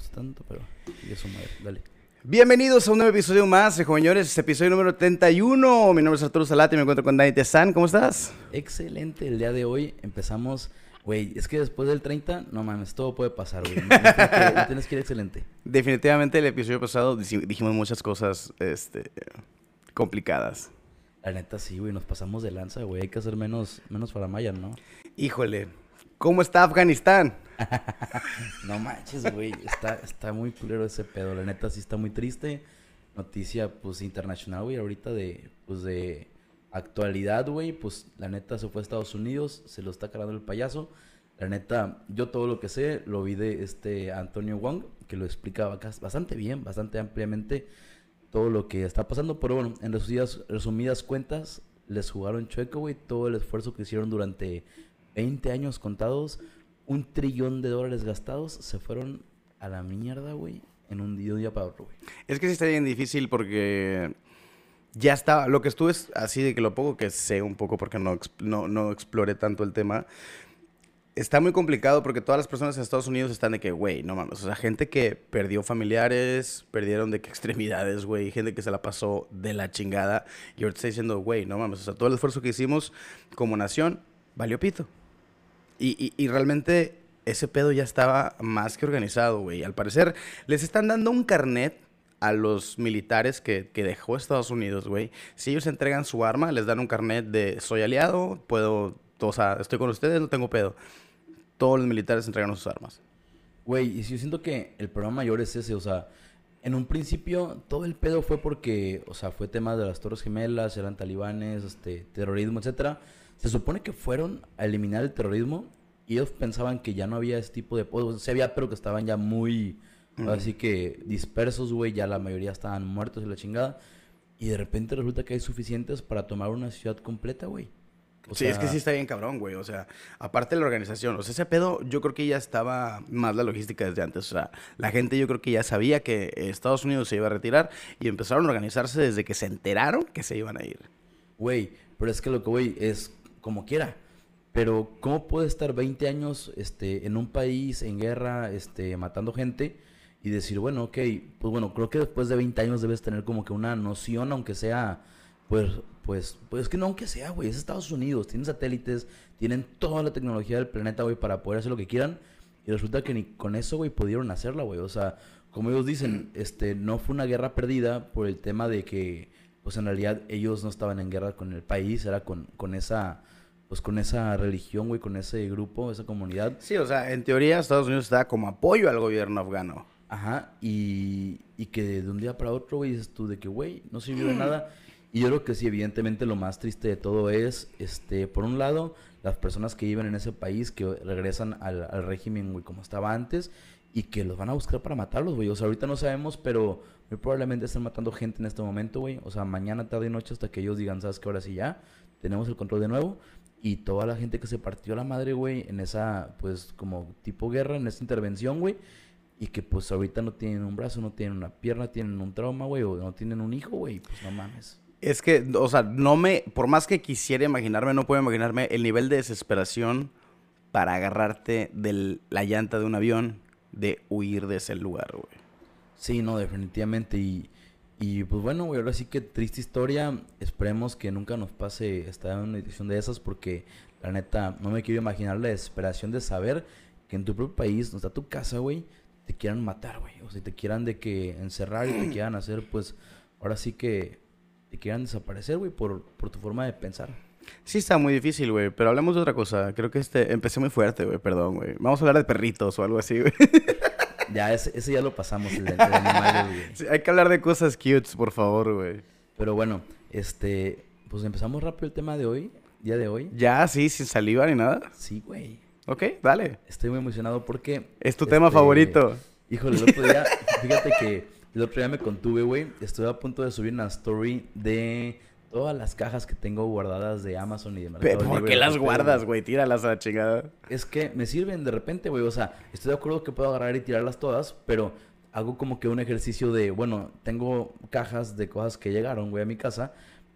gusta tanto, pero y eso madre, dale. Bienvenidos a un nuevo episodio más, de Joveñores, este episodio número 31. Mi nombre es Arturo Salate y me encuentro con Dani Tezán. ¿Cómo estás? Excelente, el día de hoy empezamos, güey, es que después del 30, no mames, todo puede pasar, güey. No, tienes que- ir excelente. Definitivamente el episodio pasado dijimos muchas cosas este, complicadas. La neta sí, güey, nos pasamos de lanza, güey, hay que hacer menos, menos faramaya, ¿no? Híjole, ¿cómo está Afganistán? No manches, güey, está, está muy culero ese pedo, la neta sí está muy triste. Noticia, pues, internacional, güey, ahorita de, pues, de actualidad, güey, pues, la neta se fue a Estados Unidos, se lo está cargando el payaso. La neta, yo todo lo que sé lo vi de este Antonio Wong, que lo explica bastante bien, bastante ampliamente todo lo que está pasando. Pero bueno, en resumidas, resumidas cuentas, les jugaron chueco, güey, todo el esfuerzo que hicieron durante 20 años contados, un trillón de dólares gastados, se fueron a la mierda, güey, en un día, para otro, güey. Es que sí está bien difícil porque ya estaba, lo que estuve es así de que lo poco que sé un poco porque no, no, no exploré tanto el tema, está muy complicado porque todas las personas en Estados Unidos están de que, güey, no mames, o sea, gente que perdió familiares, perdieron de que extremidades, güey, gente que se la pasó de la chingada y ahorita está diciendo, güey, no mames, o sea, todo el esfuerzo que hicimos como nación valió pito. Y, y- realmente ese pedo ya estaba más que organizado, güey. Al parecer, les están dando un carnet a los militares que, que dejó Estados Unidos, güey. Si ellos entregan su arma, les dan un carnet de soy aliado, puedo, o sea, estoy con ustedes, no tengo pedo. Todos los militares entregan sus armas. Güey, y si yo siento que el problema mayor es ese, o sea, en un principio todo el pedo fue porque, o sea, fue tema de las Torres Gemelas, eran talibanes, este, terrorismo, etcétera. Se supone que fueron a eliminar el terrorismo y ellos pensaban que ya no había ese tipo de o sea, había, pero que estaban ya muy, así que dispersos, güey, ya la mayoría estaban muertos y la chingada. Y de repente resulta que hay suficientes para tomar una ciudad completa, güey. O sí, es que sea, sí está bien cabrón, güey. O sea, aparte de la organización, o sea, ese pedo yo creo que ya estaba más la logística desde antes. O sea, la gente yo creo que ya sabía que Estados Unidos se iba a retirar y empezaron a organizarse desde que se enteraron que se iban a ir. Güey, pero es que lo que voy es como quiera. Pero ¿cómo puede estar 20 años este, en un país en guerra, este, matando gente y decir, bueno, ok, pues bueno, creo que después de 20 años debes tener como que una noción, aunque sea, pues, pues, pues es que no aunque sea, güey, es Estados Unidos, tienen satélites, tienen toda la tecnología del planeta, güey, para poder hacer lo que quieran. Y resulta que ni con eso, güey, pudieron hacerla, güey. O sea, como ellos dicen, este, no fue una guerra perdida por el tema de que, pues en realidad ellos no estaban en guerra con el país, era con, con esa, pues con esa religión, güey, con ese grupo, esa comunidad. Sí, o sea, en teoría Estados Unidos está como apoyo al gobierno afgano. Ajá, y, y que de un día para otro, güey, dices tú de que, güey, no sirvió de nada. Y yo creo que sí, evidentemente lo más triste de todo es, este, por un lado, las personas que viven en ese país, que regresan al, al régimen, güey, como estaba antes, y que los van a buscar para matarlos, güey. O sea, ahorita no sabemos, pero probablemente están matando gente en este momento, güey. O sea, mañana, tarde y noche hasta que ellos digan, sabes que ahora sí ya, tenemos el control de nuevo. Y toda la gente que se partió la madre, güey, en esa, pues, como tipo guerra, en esa intervención, güey. Y que pues ahorita no tienen un brazo, no tienen una pierna, tienen un trauma, güey, o no tienen un hijo, güey, pues no mames. Es que, o sea, no me, por más que quisiera imaginarme, no puedo imaginarme el nivel de desesperación para agarrarte de la llanta de un avión, de huir de ese lugar, güey. Sí, no, definitivamente. Y, y pues bueno, güey, ahora sí que triste historia. Esperemos que nunca nos pase estar en una edición de esas porque la neta no me quiero imaginar la desesperación de saber que en tu propio país, donde está tu casa, güey, te quieran matar, güey. O sea, te quieran de que encerrar y te quieran hacer, pues, ahora sí que te quieran desaparecer, güey, por, por tu forma de pensar. Sí está muy difícil, güey, pero hablemos de otra cosa. Creo que este, empecé muy fuerte, güey, perdón, güey. Vamos a hablar de perritos o algo así, güey. Ya, ese, ese ya lo pasamos, el de, el de animales, güey. Sí, hay que hablar de cosas cutes, por favor, güey. Pero bueno, este, pues empezamos rápido el tema de hoy, día de hoy. Ya, sí, sin saliva ni nada. Sí, güey. Ok, dale. Estoy muy emocionado porque... Es tu tema este, favorito. Híjole, el otro día, fíjate que el otro día me contuve, güey. Estuve a punto de subir una story de todas las cajas que tengo guardadas de Amazon y de Mercado ¿Por Libre, qué las este, guardas, güey. Tíralas a la chingada. Es que me sirven de repente, güey. O sea, estoy de acuerdo que puedo agarrar y tirarlas todas, pero hago como que un ejercicio de, bueno, tengo cajas de cosas que llegaron, güey, a mi casa,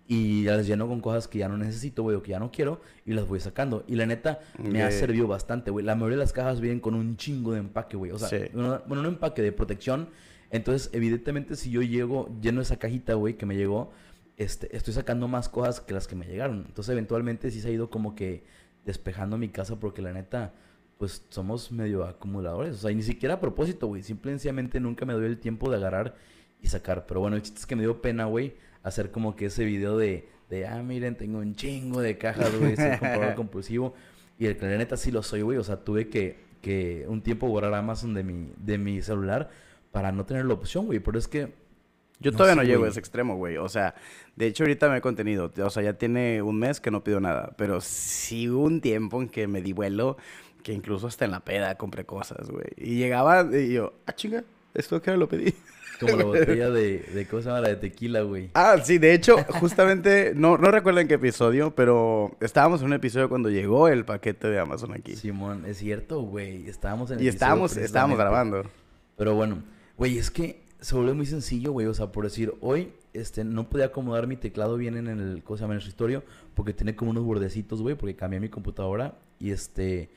y las lleno con cosas que ya no necesito, güey, o que ya no quiero, y las voy sacando. Y la neta, me ha servido bastante, güey. La mayoría de las cajas vienen con un chingo de empaque, güey. O sea, Sí. bueno, bueno, no empaque, de protección. Entonces, evidentemente, si yo llego lleno esa cajita, güey, que me llegó, este, estoy sacando más cosas que las que me llegaron. Entonces, eventualmente, sí se ha ido como que despejando mi casa, porque la neta, pues somos medio acumuladores. O sea, y ni siquiera a propósito, güey. Simple y sencillamente nunca me doy el tiempo de agarrar y sacar. Pero bueno, el chiste es que me dio pena, güey, hacer como que ese video de, de ah, miren, tengo un chingo de cajas, güey, soy comprador compulsivo. Y el que la neta sí lo soy, güey. O sea, tuve que, que un tiempo borrar Amazon de mi, de mi celular para no tener la opción, güey. Pero es que Yo No todavía sé, no llego a ese extremo, güey. O sea, de hecho ahorita me he contenido. O sea, ya tiene un mes que no pido nada. Pero sí hubo un tiempo en que me di vuelo, que incluso hasta en la peda compré cosas, güey. Y llegaba y yo, ah, chinga, esto que lo pedí. como la botella de, de, ¿cómo se llama? La de tequila, güey. Ah, sí, de hecho, justamente, no, no recuerdo en qué episodio, pero estábamos en un episodio cuando llegó el paquete de Amazon aquí. Simón, es cierto, güey. Estábamos en el y estábamos, estábamos grabando. Pero bueno, güey, es que se volvió muy sencillo, güey. O sea, por decir, hoy este, no podía acomodar mi teclado bien en el, ¿cómo se llama? En el escritorio, porque tiene como unos bordecitos, güey, porque cambié mi computadora. Y este,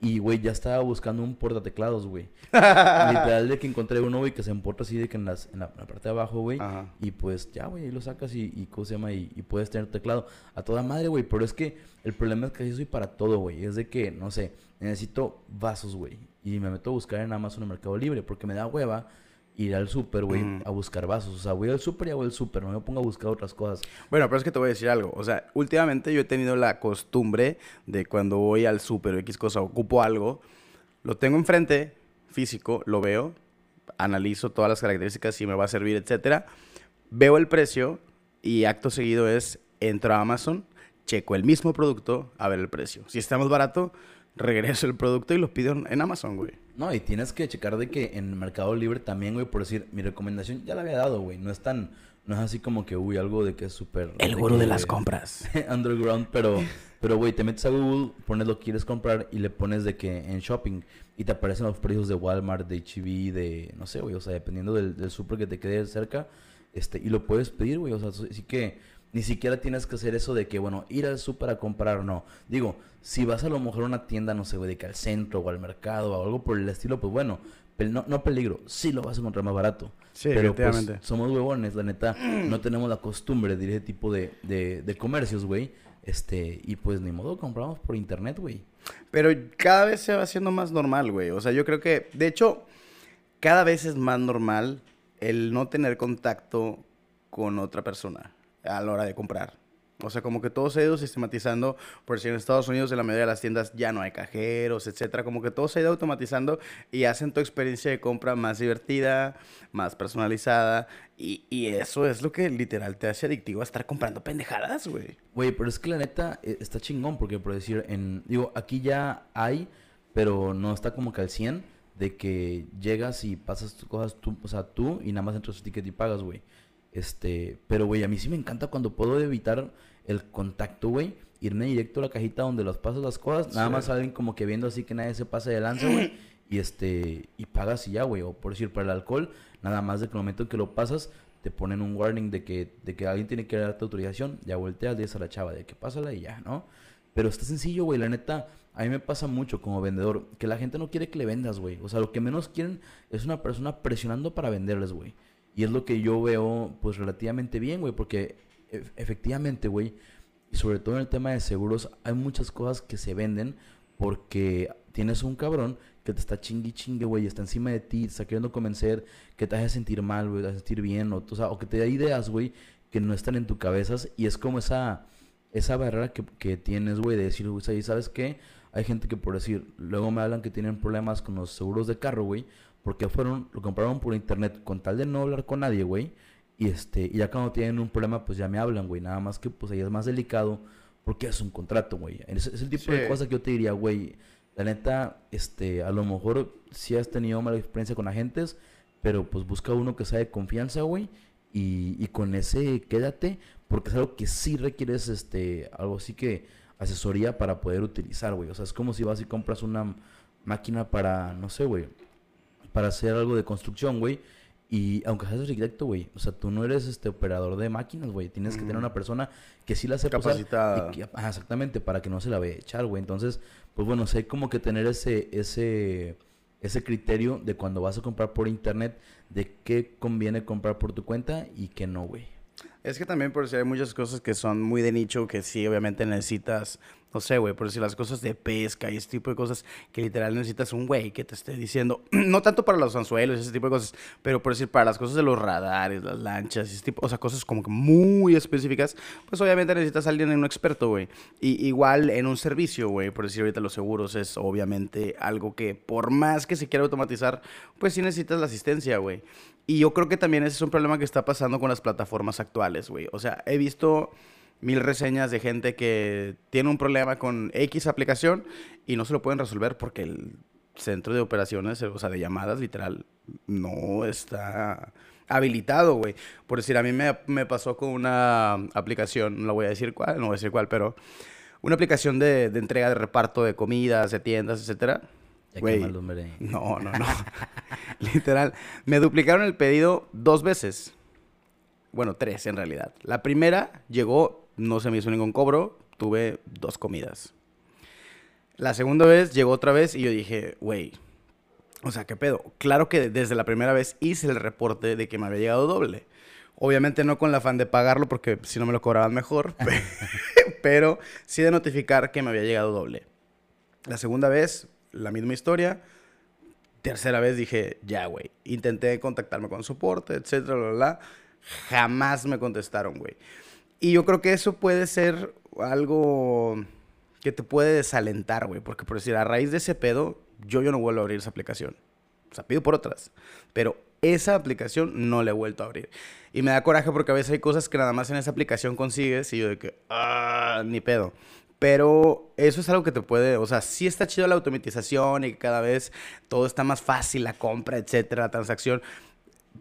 y güey, ya estaba buscando un portateclados, güey. Literal de que encontré uno, güey, que se emporta así de que en, las, en, la, en la parte de abajo, güey. Y pues ya, güey, ahí lo sacas y, y ¿cómo se llama? Y, y puedes tener teclado a toda madre, güey. Pero es que el problema es que así soy para todo, güey. Es de que, no sé, necesito vasos, güey. Y me meto a buscar en Amazon en Mercado Libre porque me da hueva ir al súper, güey, Mm. a buscar vasos. O sea, voy al súper y hago el súper. No me pongo a buscar otras cosas. Bueno, pero es que te voy a decir algo. O sea, últimamente yo he tenido la costumbre de cuando voy al súper o X cosa, ocupo algo, lo tengo enfrente, físico, lo veo, analizo todas las características, si me va a servir, etcétera. Veo el precio y acto seguido es entro a Amazon, checo el mismo producto a ver el precio. Si está más barato, regreso el producto y lo pido en en Amazon, güey. No, y tienes que checar de que en Mercado Libre también, güey, por decir, mi recomendación ya la había dado, güey. No es tan, no es así como que, uy, algo de que es súper... El gurú de las compras. underground, pero, pero, güey, te metes a Google, pones lo que quieres comprar y le pones de que en shopping y te aparecen los precios de Walmart, de H-E-B, de, no sé, güey, o sea, dependiendo del, del súper que te quede cerca, este, y lo puedes pedir, güey, o sea, así que ni siquiera tienes que hacer eso de que, bueno, ir al súper a comprar, no. Digo, si vas a lo mejor a una tienda, no sé, güey, de que al centro o al mercado o algo por el estilo, pues bueno, no, no peligro, sí lo vas a encontrar más barato. Sí, Pero pues, somos huevones, la neta, no tenemos la costumbre de ese tipo de, de, de comercios, güey. Este, y pues ni modo, compramos por internet, güey. Pero cada vez se va haciendo más normal, güey. O sea, yo creo que, de hecho, cada vez es más normal el no tener contacto con otra persona a la hora de comprar. O sea, como que todo se ha ido sistematizando. Por si en Estados Unidos en la mayoría de las tiendas ya no hay cajeros, etcétera. Como que todo se ha ido automatizando y hacen tu experiencia de compra más divertida, más personalizada. Y, y eso es lo que literal te hace adictivo a estar comprando pendejadas, güey. Güey, pero es que la neta eh, está chingón, porque por decir, digo, aquí ya hay, pero no está como que al 100, de que llegas y pasas tus cosas tú, o sea, tú y nada más entras tu ticket y pagas, güey. Este, pero güey, a mí sí me encanta cuando puedo evitar el contacto, güey. Irme directo a la cajita donde las pasas las cosas, nada más salen como que viendo así que nadie se pase de lanza, güey. Y este, y pagas y ya, güey. O por decir, para el alcohol, nada más de que el momento que lo pasas, te ponen un warning de que, de que alguien tiene que darte autorización. Ya volteas, dices a la chava de que pásala y ya, ¿no? Pero está sencillo, güey. La neta, a mí me pasa mucho como vendedor que la gente no quiere que le vendas, güey. O sea, lo que menos quieren es una persona presionando para venderles, güey. Y es lo que yo veo, pues, relativamente bien, güey. Porque e- efectivamente, güey, sobre todo en el tema de seguros, hay muchas cosas que se venden porque tienes un cabrón que te está chingui chingue, güey, está encima de ti, está queriendo convencer, que te hace sentir mal, güey, te hace sentir bien, o, o sea, que te da ideas, güey, que no están en tu cabezas, y es como esa, esa barrera que, que tienes, güey, de decir, güey, ¿sabes qué? Hay gente que por decir, luego me hablan que tienen problemas con los seguros de carro, güey, porque fueron, lo compraron por internet con tal de no hablar con nadie, güey, y este, y ya cuando tienen un problema, pues ya me hablan, güey, nada más que pues ahí es más delicado, porque es un contrato, güey. Es, es el tipo de cosas que yo te diría, güey, la neta, este, a lo mejor sí has tenido mala experiencia con agentes, pero pues busca uno que sea de confianza, güey, y, y con ese quédate, porque es algo que sí requieres, este, algo así que asesoría para poder utilizar, güey. O sea, es como si vas y compras una máquina para, no sé, güey, para hacer algo de construcción, güey. Y aunque seas arquitecto, güey, o sea, tú no eres este operador de máquinas, güey. Tienes que tener una persona que sí la sepa Capacitada. que- exactamente, para que no se la vaya a echar, güey. Entonces, pues bueno, sé como que tener ese, ese, ese criterio de cuando vas a comprar por internet, de qué conviene comprar por tu cuenta y qué no, güey. Es que también por si hay muchas cosas que son muy de nicho que sí, obviamente necesitas, no sé, güey, por decir las cosas de pesca y ese tipo de cosas que literal necesitas un güey que te esté diciendo, no tanto para los anzuelos y ese tipo de cosas, pero por decir para las cosas de los radares, las lanchas ese tipo, o sea, cosas como que muy específicas, pues obviamente necesitas a alguien, un experto, güey. Y igual en un servicio, güey, por decir ahorita los seguros es obviamente algo que por más que se quiera automatizar, pues sí necesitas la asistencia, güey. Y yo creo que también ese es un problema que está pasando con las plataformas actuales, güey. O sea, he visto mil reseñas de gente que tiene un problema con X aplicación y no se lo pueden resolver porque el centro de operaciones, o sea, de llamadas, literal, no está habilitado, güey. Por decir, a mí me, me pasó con una aplicación, no la voy a decir cuál, no voy a decir cuál, pero una aplicación de, de entrega de reparto de comidas, de tiendas, etcétera. Ya Güey, hombre. no, no, no. Literal. Me duplicaron el pedido dos veces. Bueno, tres en realidad. La primera llegó, no se me hizo ningún cobro, tuve dos comidas. La segunda vez llegó otra vez y yo dije, güey, o sea, ¿qué pedo? Claro que desde la primera vez hice el reporte de que me había llegado doble. Obviamente no con el afán de pagarlo porque si no me lo cobraban mejor, pe- pero sí de notificar que me había llegado doble. La segunda vez, la misma historia. Tercera vez dije, ya, güey. Intenté contactarme con soporte, etcétera, bla, bla. Jamás me contestaron, güey. Y yo creo que eso puede ser algo que te puede desalentar, güey. Porque, por decir, a raíz de ese pedo, yo, yo no vuelvo a abrir esa aplicación. O sea, pido por otras. Pero esa aplicación no la he vuelto a abrir. Y me da coraje porque a veces hay cosas que nada más en esa aplicación consigues y yo de que, ah, ni pedo. Pero eso es algo que te puede, o sea, sí está chido la automatización y cada vez todo está más fácil, la compra, etcétera, la transacción.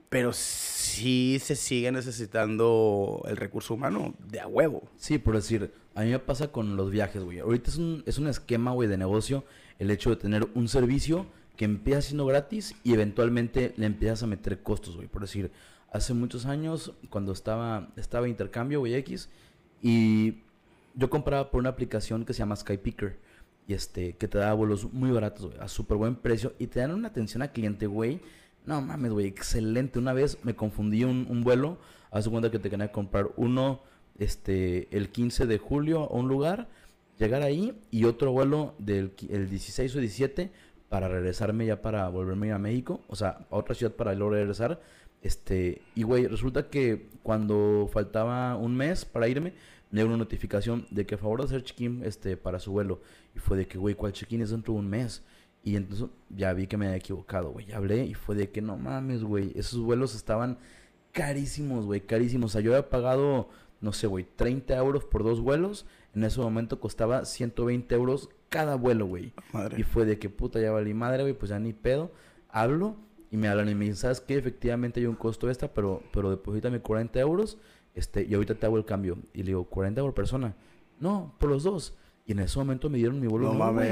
Pero sí se sigue necesitando el recurso humano de a huevo. Sí, por decir, a mí me pasa con los viajes, güey. Ahorita es un, es un esquema, güey, de negocio el hecho de tener un servicio que empieza siendo gratis y eventualmente le empiezas a meter costos, güey. Por decir, hace muchos años, cuando estaba, estaba intercambio, güey, X, y yo compraba por una aplicación que se llama Skypicker. Y este, que te da vuelos muy baratos, güey, a súper buen precio. Y te dan una atención al cliente, güey. No mames, güey, excelente. Una vez me confundí un, vuelo. Haz de cuenta que te quería comprar uno este, el 15 de julio a un lugar, llegar ahí y otro vuelo del el 16 o 17 para regresarme ya para volverme a México, o sea, a otra ciudad para luego regresar. Este, y güey, resulta que cuando faltaba un mes para irme, me llegó una notificación de que a favor de hacer check-in este, para su vuelo. Y fue de que, güey, ¿cuál check-in es dentro de un mes? Y entonces ya vi que me había equivocado, güey. Hablé y fue de que no mames, güey. Esos vuelos estaban carísimos, güey, carísimos. O sea, yo había pagado, no sé, güey, 30 euros por dos vuelos. En ese momento costaba 120 euros cada vuelo, güey. Madre. Y fue de que puta, ya valí madre, güey, pues ya ni pedo. Hablo y me hablan y me dicen, ¿sabes qué? Efectivamente hay un costo extra, pero, pero deposítame 40 euros este, y ahorita te hago el cambio. Y le digo, ¿40 por persona? No, por los dos. Y en ese momento me dieron mi vuelo No mames.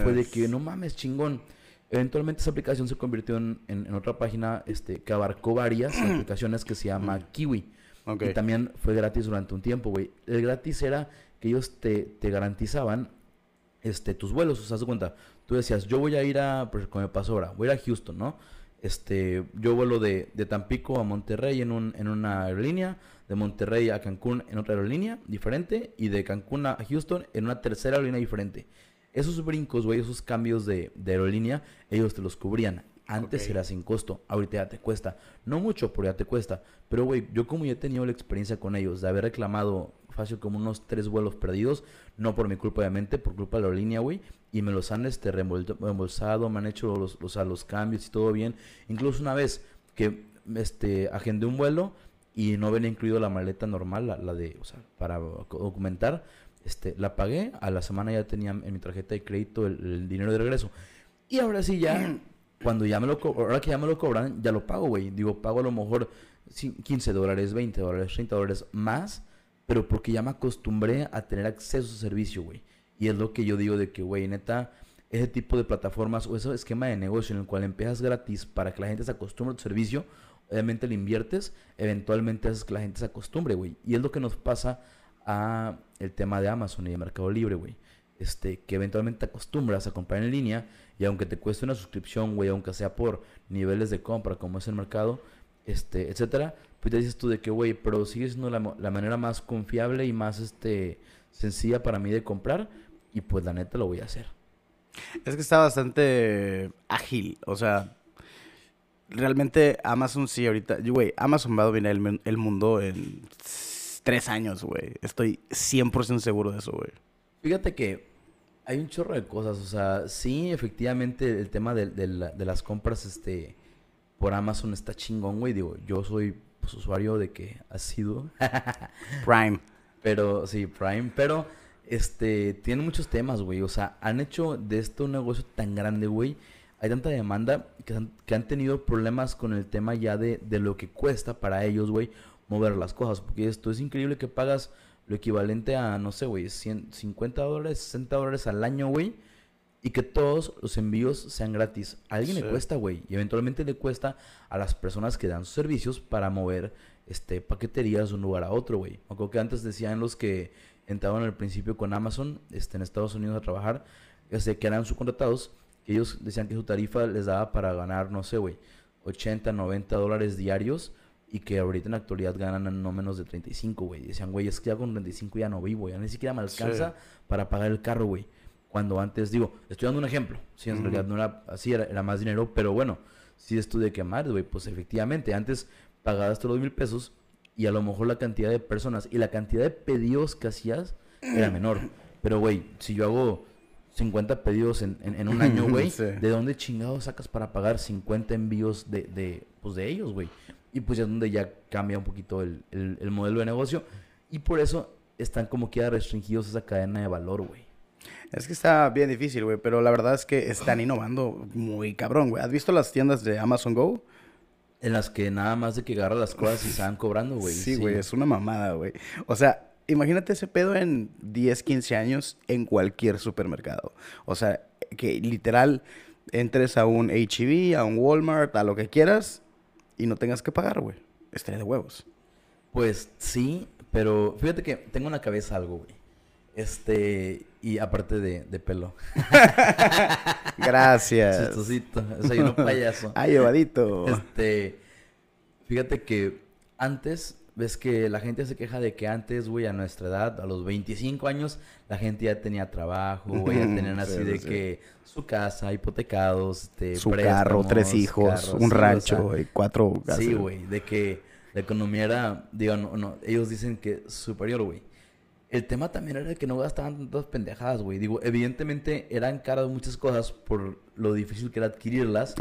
Y fue de que, no mames, chingón. Eventualmente esa aplicación se convirtió en, en- en otra página este, que abarcó varias aplicaciones que se llama Kiwi. Ok. Y también fue gratis durante un tiempo, güey. El gratis era que ellos te, te garantizaban este, tus vuelos. O sea, cuenta, tú decías, yo voy a ir a, pues como me pasó ahora, voy a ir a Houston, ¿no? Este, yo vuelo de, de Tampico a Monterrey en, un, en una aerolínea, de Monterrey a Cancún en otra aerolínea diferente, y de Cancún a Houston en una tercera aerolínea diferente. Esos brincos, güey, esos cambios de, de aerolínea, ellos te los cubrían. Antes era sin costo, ahorita ya te cuesta. No mucho, pero ya te cuesta. Pero, güey, yo como ya he tenido la experiencia con ellos de haber reclamado fácil como unos tres vuelos perdidos, no por mi culpa, obviamente, por culpa de la aerolínea, güey, y me los han este, reembol- reembolsado, me han hecho los, los, a los cambios y todo bien. Incluso una vez que este, agendé un vuelo y no venía incluido la maleta normal, la, la de, o sea, para documentar, este, la pagué, a la semana ya tenía en mi tarjeta de crédito el, el dinero de regreso. Y ahora sí ya, cuando ya me lo ahora que ya me lo cobran, ya lo pago, güey. Digo, pago a lo mejor cin- 15 dólares, 20 dólares, 30 dólares más, pero porque ya me acostumbré a tener acceso a servicio, güey. Y es lo que yo digo de que, güey, neta, ese tipo de plataformas o ese esquema de negocio en el cual empiezas gratis para que la gente se acostumbre a tu servicio, obviamente le inviertes, eventualmente haces que la gente se acostumbre, güey. Y es lo que nos pasa a el tema de Amazon y de Mercado Libre, güey. Este, que eventualmente te acostumbras a comprar en línea y aunque te cueste una suscripción, güey, aunque sea por niveles de compra como es el mercado, este, etcétera, pues te dices tú de que, güey, pero sigue siendo la, la, manera más confiable y más, este, sencilla para mí de comprar y pues la neta lo voy a hacer. Es que está bastante ágil, o sea, realmente Amazon sí ahorita, güey, Amazon va a dominar el, el mundo en tres años, güey. Estoy 100% seguro de eso, güey. Fíjate que hay un chorro de cosas, o sea, sí, efectivamente el tema de, de, las compras este, por Amazon está chingón, güey. Digo, yo soy pues, usuario de que ha sido Prime. Pero, sí, Prime, pero este, tiene muchos temas, güey. O sea, han hecho de esto un negocio tan grande, güey. Hay tanta demanda que han, que han tenido problemas con el tema ya de, de lo que cuesta para ellos, güey, mover las cosas. Porque esto es increíble que pagas lo equivalente a, no sé, güey, 50 dólares, 60 dólares al año, güey. Y que todos los envíos sean gratis. A alguien le cuesta, güey. Y eventualmente le cuesta a las personas que dan sus servicios para mover este, paqueterías de un lugar a otro, güey. Aunque que antes decían los que entraban al principio con Amazon este, en Estados Unidos a trabajar, este, que eran subcontratados, que ellos decían que su tarifa les daba para ganar, no sé, güey, 80, 90 dólares diarios y que ahorita en la actualidad ganan no menos de 35, güey. Decían, güey, es que ya con 35 ya no vivo, ya ni siquiera me alcanza para pagar el carro, güey. Cuando antes, digo, estoy dando un ejemplo. Sí, en realidad no era así, era, más dinero, pero bueno, si es tú de quemar, güey, pues efectivamente, antes pagabas todos los mil pesos y a lo mejor la cantidad de personas y la cantidad de pedidos que hacías era menor. Pero, güey, si yo hago 50 pedidos en, en, un año, güey, ¿de dónde chingados sacas para pagar 50 envíos de, de, pues de ellos, güey? Y pues ya es donde ya cambia un poquito el, el, modelo de negocio. Y por eso están como queda restringidos esa cadena de valor, güey. Es que está bien difícil, güey, pero la verdad es que están innovando muy cabrón, güey. ¿Has visto las tiendas de Amazon Go? En las que nada más de que agarra las cosas y se van cobrando, güey. Sí, güey, es una mamada, güey. O sea, imagínate ese pedo en 10, 15 años en cualquier supermercado. O sea, que literal entres a un HEB, a un Walmart, a lo que quieras y no tengas que pagar, güey. Estaría de huevos. Pues sí, pero fíjate que tengo en la cabeza algo, güey. Este, y aparte de, de pelo. Gracias. Chistosito. Soy un payaso. Ah, llevadito. Este, fíjate que antes, ves que la gente se queja de que antes, güey, a nuestra edad, a los 25 años, la gente ya tenía trabajo, güey, ya tenían así de que su casa, hipotecados, este, su carro, tres hijos, un rancho, y cuatro casas. Sí, güey, de que la economía era, digo, no, no, ellos dicen que superior, güey. El tema también era que no gastaban tantas pendejadas, güey. Digo, evidentemente eran caras muchas cosas por lo difícil que era adquirirlas,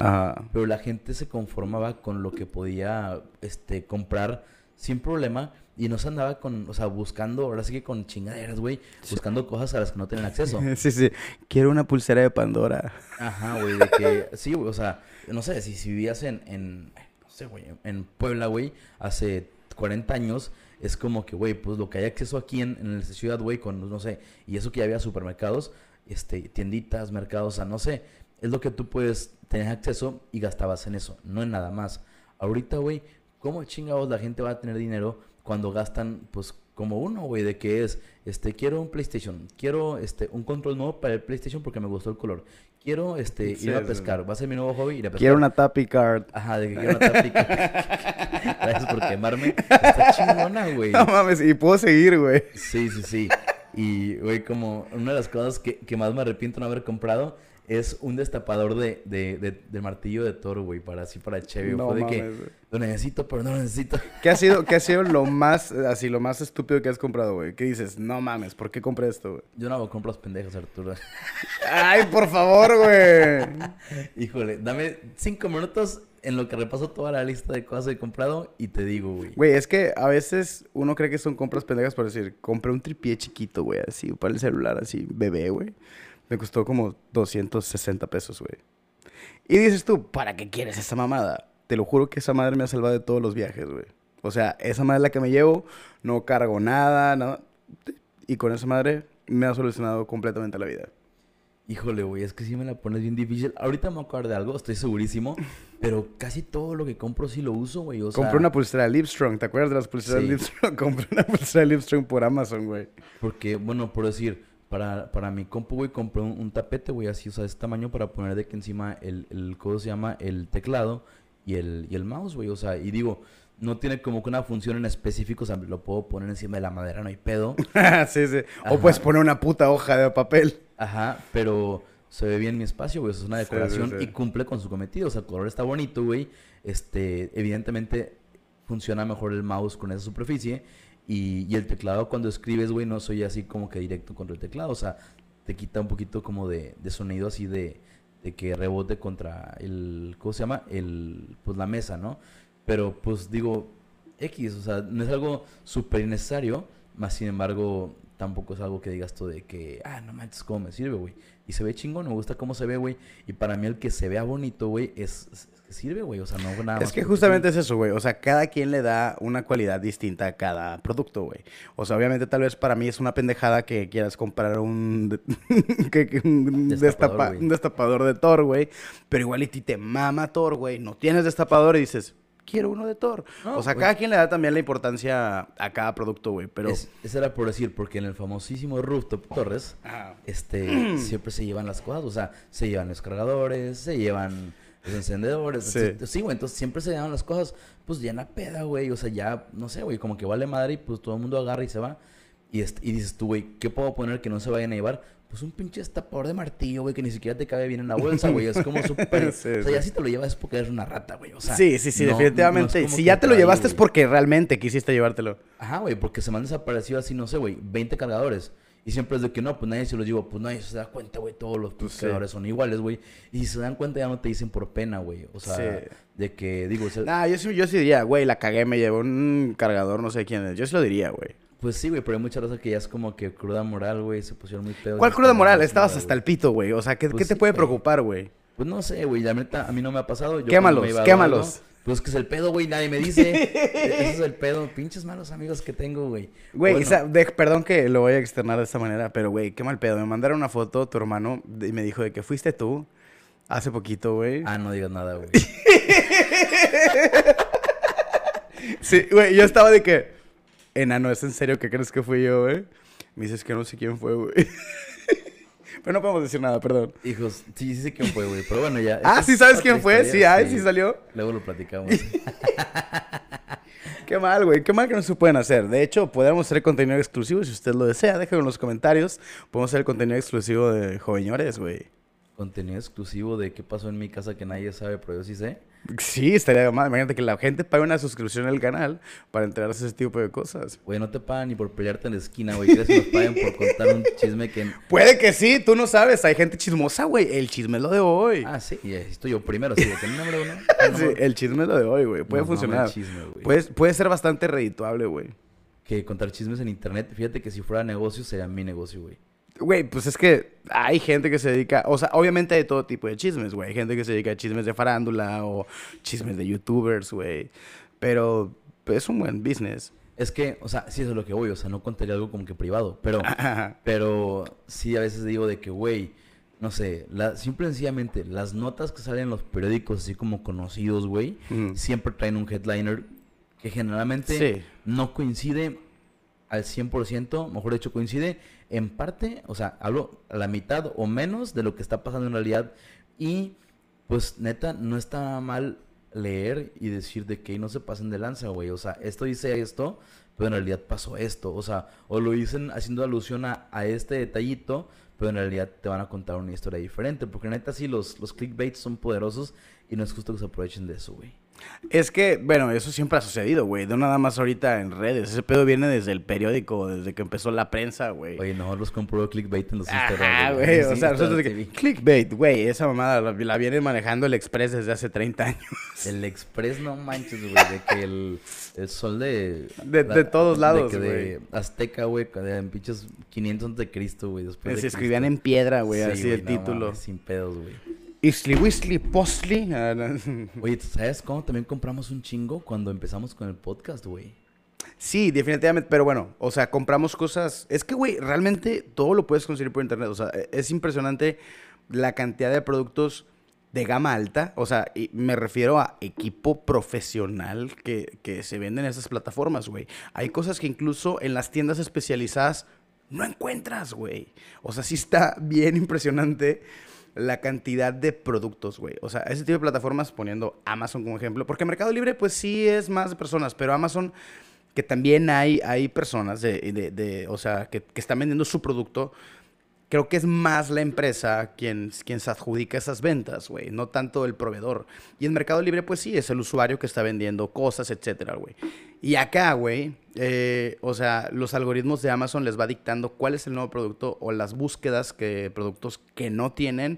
pero la gente se conformaba con lo que podía este, comprar sin problema y no se andaba con, o sea, buscando, ahora sí que con chingaderas, güey, buscando cosas a las que no tienen acceso. sí, sí. Quiero una pulsera de Pandora. Ajá, güey, de que, sí, güey, o sea, no sé, si, si vivías en, en, no sé, güey, en Puebla, güey, hace 40 años, es como que, güey, pues lo que hay acceso aquí en, en la ciudad, güey, con, no sé, y eso que ya había supermercados, este, tienditas, mercados, o no sé, es lo que tú puedes tener acceso y gastabas en eso, no en nada más. Ahorita, güey, ¿cómo chingados la gente va a tener dinero cuando gastan, pues, como uno, güey, de que es, este, quiero un PlayStation, quiero, este, un control nuevo para el PlayStation porque me gustó el color. Quiero, este, ir a pescar, va a ser mi nuevo hobby, ir a pescar. Quiero una Tappy Card. Ajá, de que quiero una Tappy Card. Gracias por quemarme. Está chingona, güey. No mames, y puedo seguir, güey. Sí, sí, sí. Y, güey, como una de las cosas que, que más me arrepiento no haber comprado es un destapador de, de, de, martillo de toro, güey, para así para Chevy. No, Fue de que lo necesito, pero no lo necesito. ¿Qué ha sido, qué ha sido lo más, así, lo más estúpido que has comprado, güey? ¿Qué dices? No mames, ¿por qué compré esto, güey? Yo no hago compras pendejas, Arturo. Ay, por favor, güey. Híjole, dame cinco minutos en lo que repaso toda la lista de cosas que he comprado y te digo, güey. Güey, es que a veces uno cree que son compras pendejas por decir, compré un tripié chiquito, güey, así, para el celular, así, bebé, güey. Me costó como 260 pesos, güey. Y dices tú, ¿para qué quieres esa mamada? Te lo juro que esa madre me ha salvado de todos los viajes, güey. O sea, esa madre es la que me llevo, no cargo nada, nada. Y con esa madre me ha solucionado completamente la vida. Híjole, güey, es que sí me la pones bien difícil. Ahorita me acuerdo de algo, estoy segurísimo. pero casi todo lo que compro sí lo uso, güey. O sea, Compré una pulsera Livestrong, ¿te acuerdas de las pulseras Sí. Livestrong? Compré una pulsera Livestrong por Amazon, güey. Porque, bueno, por decir, para, para mi compu, güey, compré un, un tapete, güey, así, o sea, de este tamaño para poner de que encima el, el ¿cómo se llama? El teclado y el, y el mouse, güey. O sea, y digo, no tiene como que una función en específico, o sea, lo puedo poner encima de la madera, no hay pedo. sí, sí. O puedes poner una puta hoja de papel. Ajá, pero se ve bien mi espacio, güey. Eso es una Sí, sí, decoración sí. y cumple con su cometido. O sea, el color está bonito, güey. Este, evidentemente funciona mejor el mouse con esa superficie. Y, y el teclado cuando escribes, güey, no soy así como que directo contra el teclado. O sea, te quita un poquito como de, de sonido así de, de que rebote contra el, ¿cómo se llama? El, pues la mesa, ¿no? Pero pues digo, X, o sea, no es algo súper innecesario, más sin embargo, tampoco es algo que digas tú de que, ah, no manches, cómo me sirve, güey. Y se ve chingón, me gusta cómo se ve, güey. Y para mí el que se vea bonito, güey, es, es que sirve, güey. O sea, no nada más. Es que justamente es eso, güey. O sea, cada quien le da una cualidad distinta a cada producto, güey. O sea, obviamente tal vez para mí es una pendejada que quieras comprar un, de- que- que un, Destapador, destapa- un destapador de Thor, güey. Pero igual y ti te mama Thor, güey. No tienes destapador y dices, quiero uno de Thor. No, o sea, cada quien le da también la importancia a cada producto, güey. Pero... Es- eso era por decir, porque en el famosísimo Rooftop Torres, Ajá. este, siempre se llevan las cosas. O sea, se llevan los cargadores, se llevan los encendedores. Sí, güey, entonces siempre se llevan las cosas, pues ya en la peda, güey. O sea, ya, no sé, güey, como que vale madre y pues todo el mundo agarra y se va. Y, y dices tú, güey, ¿qué puedo poner que no se vayan a llevar? Pues un pinche destapador de martillo, güey, que ni siquiera te cabe bien en la bolsa, güey. Es como súper... Sí, o sea, ya si te lo llevas es porque eres una rata, güey. O sea, sí, sí, sí, no- definitivamente. si ya te lo llevaste es porque realmente quisiste llevártelo. Ajá, güey, porque se me han desaparecido así, no sé, güey, 20 cargadores. Y siempre es de que no, pues nadie se los lleva, pues nadie se da cuenta, güey, todos los Pues sí. cargadores son iguales, güey. Y si se dan cuenta ya no te dicen por pena, güey. O sea, Sí. de que, digo, o sea, Nah, yo sí, yo sí diría, güey, la cagué, me llevó un cargador, no sé quién es. Yo sí lo diría, güey. Pues sí, güey, pero hay muchas cosas que ya es como que cruda moral, güey, se pusieron muy pedos. ¿Cuál cruda moral? Estabas hasta el pito, güey. O sea, ¿qué, Pues qué te sí, puede preocupar, güey? Pues no sé, güey, la neta, a mí no me ha pasado. Yo Quémalos, me quémalos. algo, Pues que es el pedo, güey, nadie me dice. Ese es el pedo, pinches malos amigos que tengo, güey. Güey, Bueno, de- perdón que lo voy a externar de esta manera, pero, güey, qué mal pedo. Me mandaron una foto tu hermano y me dijo de que fuiste tú hace poquito, güey. Ah, no digas nada, güey. Sí, güey, yo estaba de que, enano, ¿es en serio que crees que fui yo, güey? Me dices que no sé quién fue, güey. pero no podemos decir nada, perdón. Hijos, sí, sí sé quién fue, güey. Pero bueno, ya. Ah, ¿sí es sabes quién fue? Sí, ay, sí salió. Luego lo platicamos. Qué mal, güey. Qué mal que no se pueden hacer. De hecho, podemos hacer contenido exclusivo si usted lo desea. Déjenlo en los comentarios. Podemos hacer contenido exclusivo de Joveñores, güey. Contenido exclusivo de qué pasó en mi casa que nadie sabe, pero yo sí sé. Sí, estaría mal. Imagínate que la gente pague una suscripción al canal para enterarse de ese tipo de cosas. Güey, no te pagan ni por pelearte en la esquina, güey. ¿Crees que nos paguen por contar un chisme que... Puede que sí, tú no sabes. Hay gente chismosa, güey. El chisme es lo de hoy. Ah, sí, y estoy yo primero, sí, de que no, número uno. Sí, el chisme es lo de hoy, güey. Puede funcionar. el chisme, güey. Puede ser bastante redituable, güey. Que contar chismes en internet, fíjate que si fuera negocio sería mi negocio, güey. Güey, pues es que hay gente que se dedica, o sea, obviamente hay todo tipo de chismes, güey. Hay gente que se dedica a chismes de farándula o chismes de youtubers, güey. Pero es un buen business. Es que, o sea, sí eso es lo que voy, o sea, no contaría algo como que privado, pero... Pero sí a veces digo de que, güey, no sé, la, simple y sencillamente, las notas que salen en los periódicos así como conocidos, güey, Mm. siempre traen un headliner que generalmente Sí. no coincide al 100%, mejor dicho, coincide en parte, o sea, hablo a la mitad o menos de lo que está pasando en realidad. Y pues neta, no está mal leer y decir de que no se pasen de lanza, güey. O sea, esto dice esto, pero en realidad pasó esto. O sea, o lo dicen haciendo alusión a, este detallito, pero en realidad te van a contar una historia diferente. Porque neta, sí, los, los clickbaits son poderosos y no es justo que se aprovechen de eso, güey. Es que, bueno, eso siempre ha sucedido, güey. No nada más ahorita en redes. Ese pedo viene desde el periódico, desde que empezó la prensa, güey. Oye, no, los compró clickbait en los Ajá, Instagram. güey. O sea, nosotros que, clickbait, güey. Esa mamada la, la viene manejando el Express desde hace 30 años. El Express, no manches, güey, de que el, el sol de... De- de todos lados, De que de Azteca, güey, de en pinches 500 antes de Cristo, güey, después de Se escribían Cristo. en piedra, güey, Sí, así güey, el no título. mames, sin pedos, güey. Isli. Ah, no. Oye, ¿tú ¿sabes cómo también compramos un chingo cuando empezamos con el podcast, güey? Sí, definitivamente, pero bueno, o sea, compramos cosas. Es que, güey, realmente todo lo puedes conseguir por internet. O sea, e, es impresionante la cantidad de productos de gama alta. O sea, y me refiero a equipo profesional que, que se venden en esas plataformas, güey. Hay cosas que incluso en las tiendas especializadas no encuentras, güey. O sea, sí está bien impresionante la cantidad de productos, güey. O sea, ese tipo de plataformas, poniendo Amazon como ejemplo, porque Mercado Libre, pues sí es más de personas, pero Amazon, que también hay, hay personas de, de, o sea, que, que, están vendiendo su producto, creo que es más la empresa quien, quien se adjudica esas ventas, güey, no tanto el proveedor. Y en Mercado Libre, pues sí, es el usuario que está vendiendo cosas, etcétera, güey. Y acá, güey, eh, o sea, los algoritmos de Amazon les va dictando cuál es el nuevo producto o las búsquedas que productos que no tienen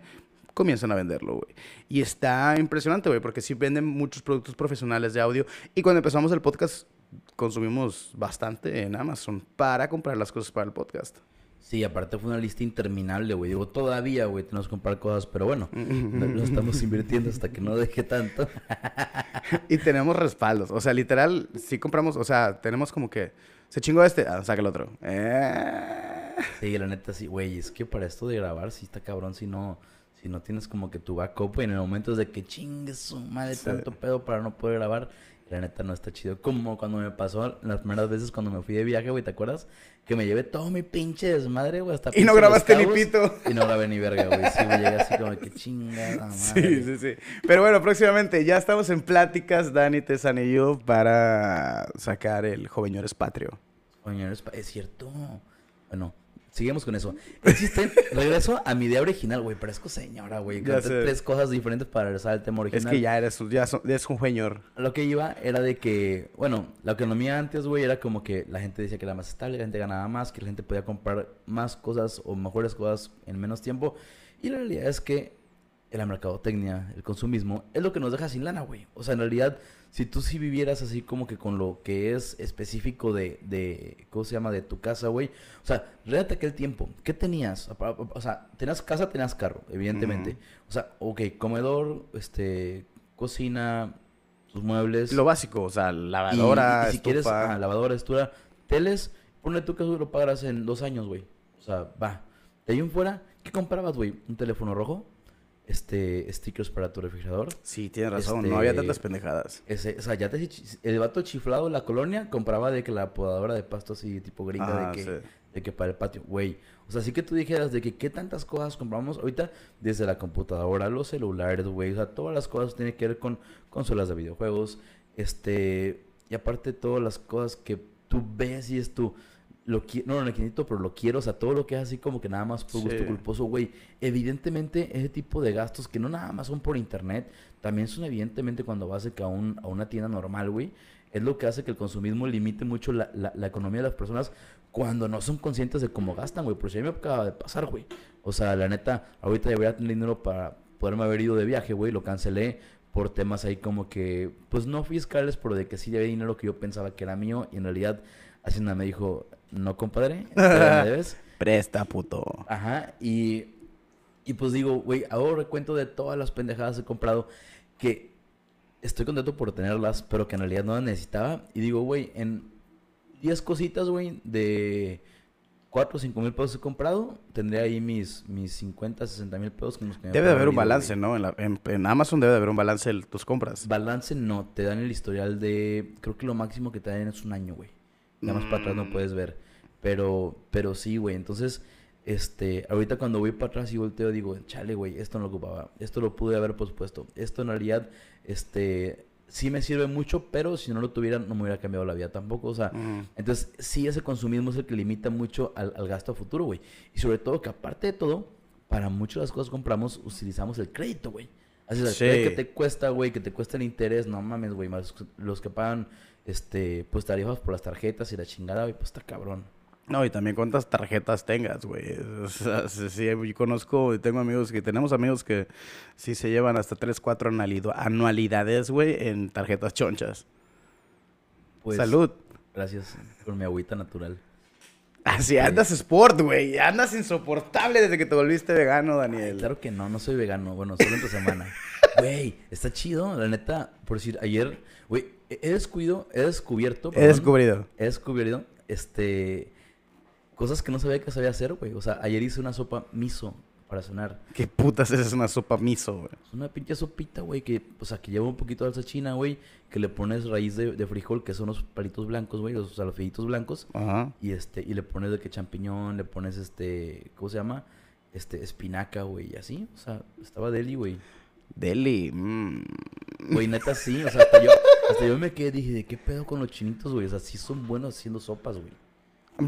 comienzan a venderlo, güey. Y está impresionante, güey, porque sí venden muchos productos profesionales de audio. Y cuando empezamos el podcast, consumimos bastante en Amazon para comprar las cosas para el podcast. Sí, aparte fue una lista interminable, güey. Digo, todavía, güey, tenemos que comprar cosas, pero bueno, no, estamos invirtiendo hasta que no deje tanto. y tenemos respaldos. O sea, literal, sí compramos, o sea, tenemos como que, se chingó este, ah, saca el otro. Eh... Sí, la neta, sí, güey, es que para esto de grabar, sí está cabrón, si no, si no tienes como que tu backup, en el momento de que chingues su madre tanto pedo para no poder grabar, la neta no está chido. Como cuando me pasó las primeras veces cuando me fui de viaje, güey, ¿te acuerdas? Que me llevé todo mi pinche desmadre, güey, hasta... Y no grabaste ni pito. Y no grabé ni verga, güey. Sí, me llegué así como que chingada madre. Sí, sí, sí. Pero bueno, próximamente ya estamos en pláticas, Dani, Tesan y yo, para sacar el Joveñores Patrio. Joveñores Patrio, es cierto. Bueno, Seguimos con eso. Existe, regreso a mi idea original, güey. Parezco señora, güey. Conté tres cosas diferentes para regresar al tema original. Es que ya eres, ya, eres un señor. Lo que iba era de que, bueno, la economía antes, güey, era como que la gente decía que era más estable, la gente ganaba más, que la gente podía comprar más cosas o mejores cosas en menos tiempo. Y la realidad es que la mercadotecnia, el consumismo, es lo que nos deja sin lana, güey. O sea, en realidad, si tú sí vivieras así como que con lo que es específico de, de ¿cómo se llama? De tu casa, güey. O sea, réate aquel tiempo. ¿Qué tenías? O sea, tenías casa, tenías carro, evidentemente. O sea, ok, comedor, este, cocina, tus muebles. Lo básico, o sea, lavadora, y, si quieres, ah, lavadora, estufa, teles, ponle tú que lo pagarás en dos años, güey. O sea, va. De ahí en fuera, ¿qué comprabas, güey? ¿Un teléfono rojo? Este stickers para tu refrigerador. Sí, tienes razón, no había este, tantas pendejadas. Ese, o sea, ya te, el vato chiflado de la colonia compraba de que la podadora de pasto así tipo gringa de que de que para el patio, güey. O sea, sí que tú dijeras de que qué tantas cosas compramos ahorita desde la computadora, los celulares, güey, o sea, todas las cosas tienen que ver con consolas de videojuegos, este, y aparte todas las cosas que tú ves y es tu lo quiero, no, no lo necesito, pero lo quiero, o sea, todo lo que es así como que nada más por gusto culposo, güey. Evidentemente, ese tipo de gastos que no nada más son por internet, también son evidentemente cuando vas a, un, a una tienda normal, güey. Es lo que hace que el consumismo limite mucho la, la, economía de las personas cuando no son conscientes de cómo gastan, güey. Por si a mí me acaba de pasar, güey. O sea, la neta, ahorita ya voy a tener dinero para poderme haber ido de viaje, güey. Lo cancelé por temas ahí como que, pues no fiscales, pero de que sí había dinero que yo pensaba que era mío y en realidad Hacienda me dijo, no, compadre, debes. Presta, puto. Ajá, y, y pues digo, güey, ahora recuento de todas las pendejadas que he comprado que estoy contento por tenerlas, pero que en realidad no las necesitaba. Y digo, güey, en 10 cositas, güey, de 4 o 5 mil pesos he comprado, tendría ahí mis, mis 50, 60 mil pesos. Que debe de haber un balance, ¿no? En, en, Amazon debe de haber un balance de tus compras. Balance no, te dan el historial de, creo que lo máximo que te dan es un año, güey. Nada más para atrás no mm. puedes ver. Pero, pero sí, güey. Entonces, este, ahorita cuando voy para atrás y volteo, digo, chale, güey, esto no lo ocupaba. Esto lo pude haber pospuesto. Esto en realidad, este, sí me sirve mucho, pero si no lo tuviera, no me hubiera cambiado la vida tampoco. O sea, entonces, sí, ese consumismo es el que limita mucho al, gasto futuro, güey. Y sobre todo que aparte de todo, para muchas de las cosas que compramos, utilizamos el crédito, güey. Así es, que te cuesta, güey, que te cuesta el interés, no mames, güey, más los que pagan, este, pues tarifas por las tarjetas y la chingada, güey, pues está cabrón. No, y también cuántas tarjetas tengas, güey. O sea, sí, yo conozco y tengo amigos que tenemos amigos que sí se llevan hasta 3, 4 anualidades, güey, en tarjetas chonchas. Pues, Salud. Gracias por mi agüita natural. Así andas sport, güey. Andas insoportable desde que te volviste vegano, Daniel. claro que no, no soy vegano. Bueno, solo en tu semana. Güey, está chido, la neta, por decir, ayer, güey, he descuido, he descubierto. He descubrido. He descubierto, este, cosas que no sabía que sabía hacer, güey. O sea, ayer hice una sopa miso para cenar. ¿Qué putas es una sopa miso, güey? Es una pinche sopita, güey, que, o sea, que lleva un poquito de salsa china, güey, que le pones raíz de, de frijol, que son los palitos blancos, güey, los, o sea, los frijolitos blancos. Ajá. Y este, y le pones de que champiñón, le pones este, ¿cómo se llama? Este, espinaca, güey, y así. O sea, estaba deli, güey. Deli. mm. Güey, neta sí, o sea, hasta yo, hasta yo me quedé, dije, ¿de qué pedo con los chinitos, güey? O sea, sí son buenos haciendo sopas, güey.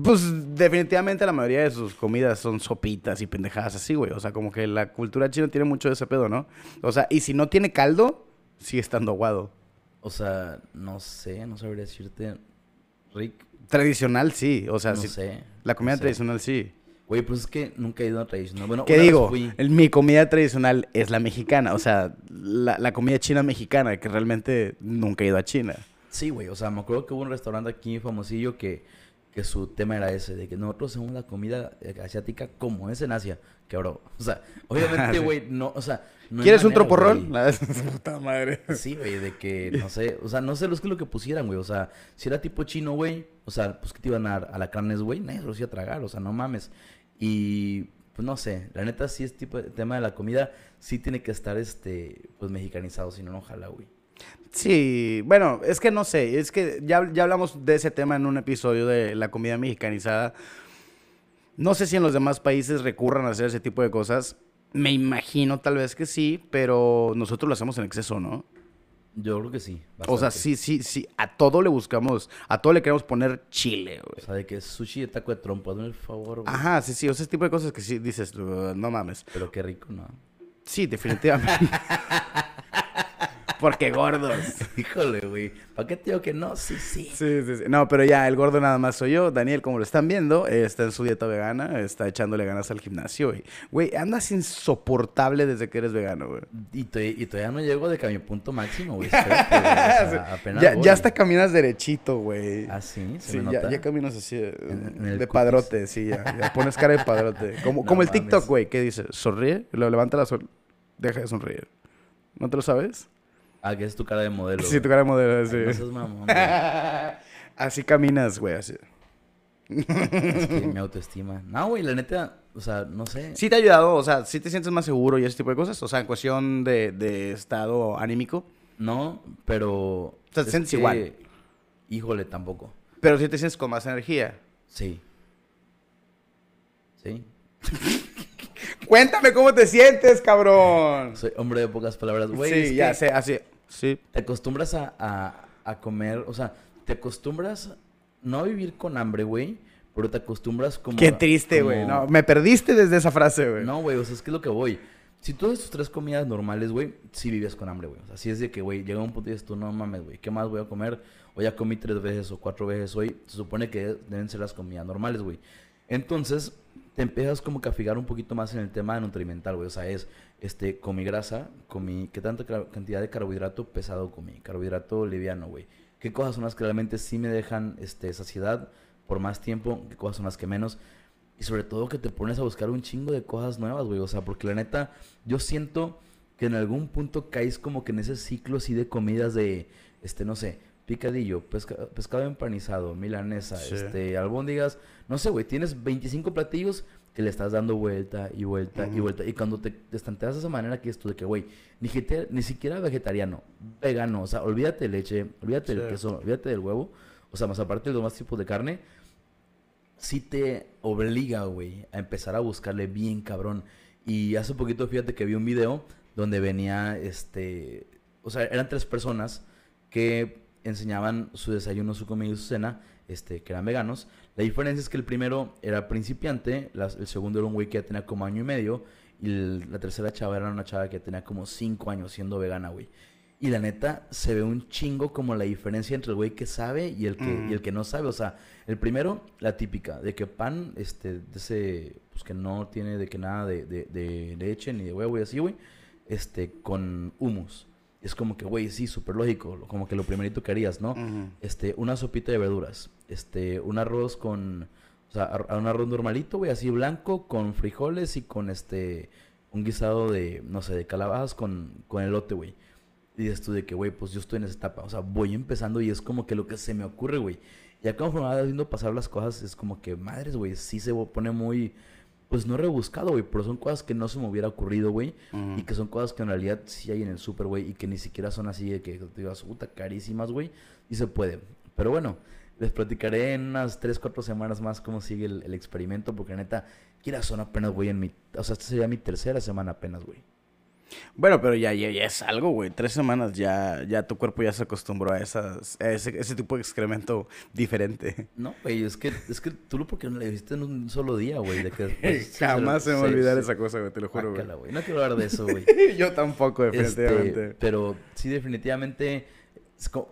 Pues definitivamente la mayoría de sus comidas son sopitas y pendejadas así, güey. O sea, como que la cultura china tiene mucho de ese pedo, ¿no? O sea, y si no tiene caldo, sigue estando aguado. O sea, no sé, no sabría decirte, Rick, Tradicional, sí. O sea, no sí- sé. la comida no sé. tradicional, sí. Güey, pues es que nunca he ido a tradicional. Bueno, ¿Qué digo? fui- El- mi comida tradicional es la mexicana. O sea, la, la comida china mexicana, que realmente nunca he ido a China. Sí, güey, o sea, me acuerdo que hubo un restaurante aquí famosillo que, que su tema era ese, de que nosotros hacemos la comida eh, asiática como es en Asia. Que bro, o sea, obviamente, güey, no, o sea... no ¿Quieres un manera, troporrol? güey. Puta madre. Sí, güey, de que, no sé, o sea, no sé lo que lo que pusieran, güey, o sea, si era tipo chino, güey, o sea, pues que te iban a dar a la carne, güey, nadie los iba a tragar, o sea, no mames. Y, pues no sé, la neta sí es tipo, el tema de la comida, sí tiene que estar, este, pues mexicanizado, si no, no ojalá, güey. Sí, bueno, es que no sé, es que ya, ya hablamos de ese tema en un episodio de la comida mexicanizada. No sé si en los demás países recurran a hacer ese tipo de cosas. Me imagino tal vez que sí, pero nosotros lo hacemos en exceso, ¿no? Yo creo que sí. O sea, bastante. sí, sí, sí, a todo le buscamos, a todo le queremos poner chile, O güey. sea, de que sushi de taco de trompo, hazme el favor, güey. Ajá, sí, sí, o sea, ese tipo de cosas que sí dices, "Uh, no mames. Pero qué rico, ¿no? Sí, definitivamente. Porque gordos. Híjole, güey. ¿Para qué te digo que no? Sí, sí. Sí, sí, sí. No, pero ya, el gordo nada más soy yo. Daniel, como lo están viendo, está en su dieta vegana, está echándole ganas al gimnasio. Y, güey, andas insoportable desde que eres vegano, güey. Y, y todavía no llego de que a mi punto máximo, güey. Güey, Ya, voy. ya hasta caminas derechito, güey. Ah, sí, se Sí, me ya, nota. ya caminas así En- en el de cutis. padrote, sí, ya, ya pones cara de padrote. Como, No como el mames. TikTok, güey, que dice, sonríe, lo levanta la sol, deja de sonreír. ¿No te lo sabes? Ah, que es tu cara de modelo. Sí, güey. tu cara de modelo, Ay, sí. No seas mamón, güey. así caminas, güey, así. Es que mi autoestima. No, güey, la neta, o sea, no sé. ¿Sí te ha ayudado? O sea, ¿sí te sientes más seguro y ese tipo de cosas? O sea, en cuestión de, de estado anímico. No, pero. sea, te es sientes que, igual. Híjole, tampoco. Pero sí te sientes con más energía. Sí. Sí. Cuéntame cómo te sientes, cabrón. Soy hombre de pocas palabras, güey. sí, es ya sé, así. Sí. Te acostumbras a, a, a comer, o sea, te acostumbras no a vivir con hambre, güey, pero te acostumbras como. Qué triste, como- güey. No, me perdiste desde esa frase, güey. No, güey, o sea, es que es lo que voy. Si tú haces tus tres comidas normales, güey, sí vives con hambre, güey. O sea, si es de que, güey, llega un punto y dices tú, no mames, güey, ¿qué más voy a comer? O ya comí tres veces o cuatro veces hoy. Se supone que deben ser las comidas normales, güey. Entonces, te empiezas como que a fijar un poquito más en el tema nutrimental, güey. O sea, es, este, comí grasa, comí, ¿qué tanta ca- cantidad de carbohidrato pesado comí? Carbohidrato liviano, güey. ¿Qué cosas son las que realmente sí me dejan, este, saciedad por más tiempo? ¿Qué cosas son las que menos? Y sobre todo que te pones a buscar un chingo de cosas nuevas, güey. O sea, porque la neta, yo siento que en algún punto caes como que en ese ciclo así de comidas de, este, no sé, picadillo, pesca- pescado empanizado, milanesa, Sí. este, albóndigas. No sé, güey, tienes 25 platillos que le estás dando vuelta y vuelta y vuelta. Y cuando te te estanteas de esa manera que es tú de que, güey, ni, ni siquiera vegetariano, vegano, o sea, olvídate de leche, olvídate del Sí. queso, olvídate del huevo. O sea, más aparte de los demás tipos de carne, sí te obliga, güey, a empezar a buscarle bien cabrón. Y hace poquito, fíjate que vi un video donde venía, este, o sea, eran tres personas que enseñaban su desayuno, su comida y su cena, este, que eran veganos. La diferencia es que el primero era principiante, las- el segundo era un güey que ya tenía como año y medio, y el- la tercera chava era una chava que tenía como cinco años siendo vegana, güey. Y la neta, se ve un chingo como la diferencia entre el güey que sabe y el que, Mm. y el que no sabe. O sea, el primero, la típica, de que pan, este, de ese, pues que no tiene de que nada de, de, de leche ni de huevo y así, güey, este, con humus. Es como que, güey, sí, súper lógico, como que lo primerito que harías, ¿no? Ujú. Este, una sopita de verduras, este, un arroz con, o sea, ar- un arroz normalito, güey, así blanco, con frijoles y con, este, un guisado de, no sé, de calabazas con, con elote, güey. Y dices tú de que, güey, pues yo estoy en esa etapa. O sea, voy empezando y es como que lo que se me ocurre, güey. Ya como me va viendo pasar las cosas, es como que, madres, güey, sí se pone muy, pues no rebuscado, güey, pero son cosas que no se me hubiera ocurrido, güey. Y que son cosas que en realidad sí hay en el súper, güey, y que ni siquiera son así de que te digas, puta, carísimas, güey. Y se puede. Pero bueno, les platicaré en unas 3, 4 semanas más cómo sigue el, el experimento, porque neta, quieras son apenas, güey, en mi... O sea, esta sería mi tercera semana apenas, güey. Bueno, pero ya, ya, ya es algo, güey. Tres semanas ya, ya tu cuerpo ya se acostumbró a, esas, a ese, ese tipo de excremento diferente. No, güey, es que, es que tú lo porque no le hiciste en un solo día, güey. De que después Jamás se me va a olvidar esa cosa, güey, te lo juro, güey. No quiero hablar de eso, güey. Yo tampoco, definitivamente. Este, pero sí, definitivamente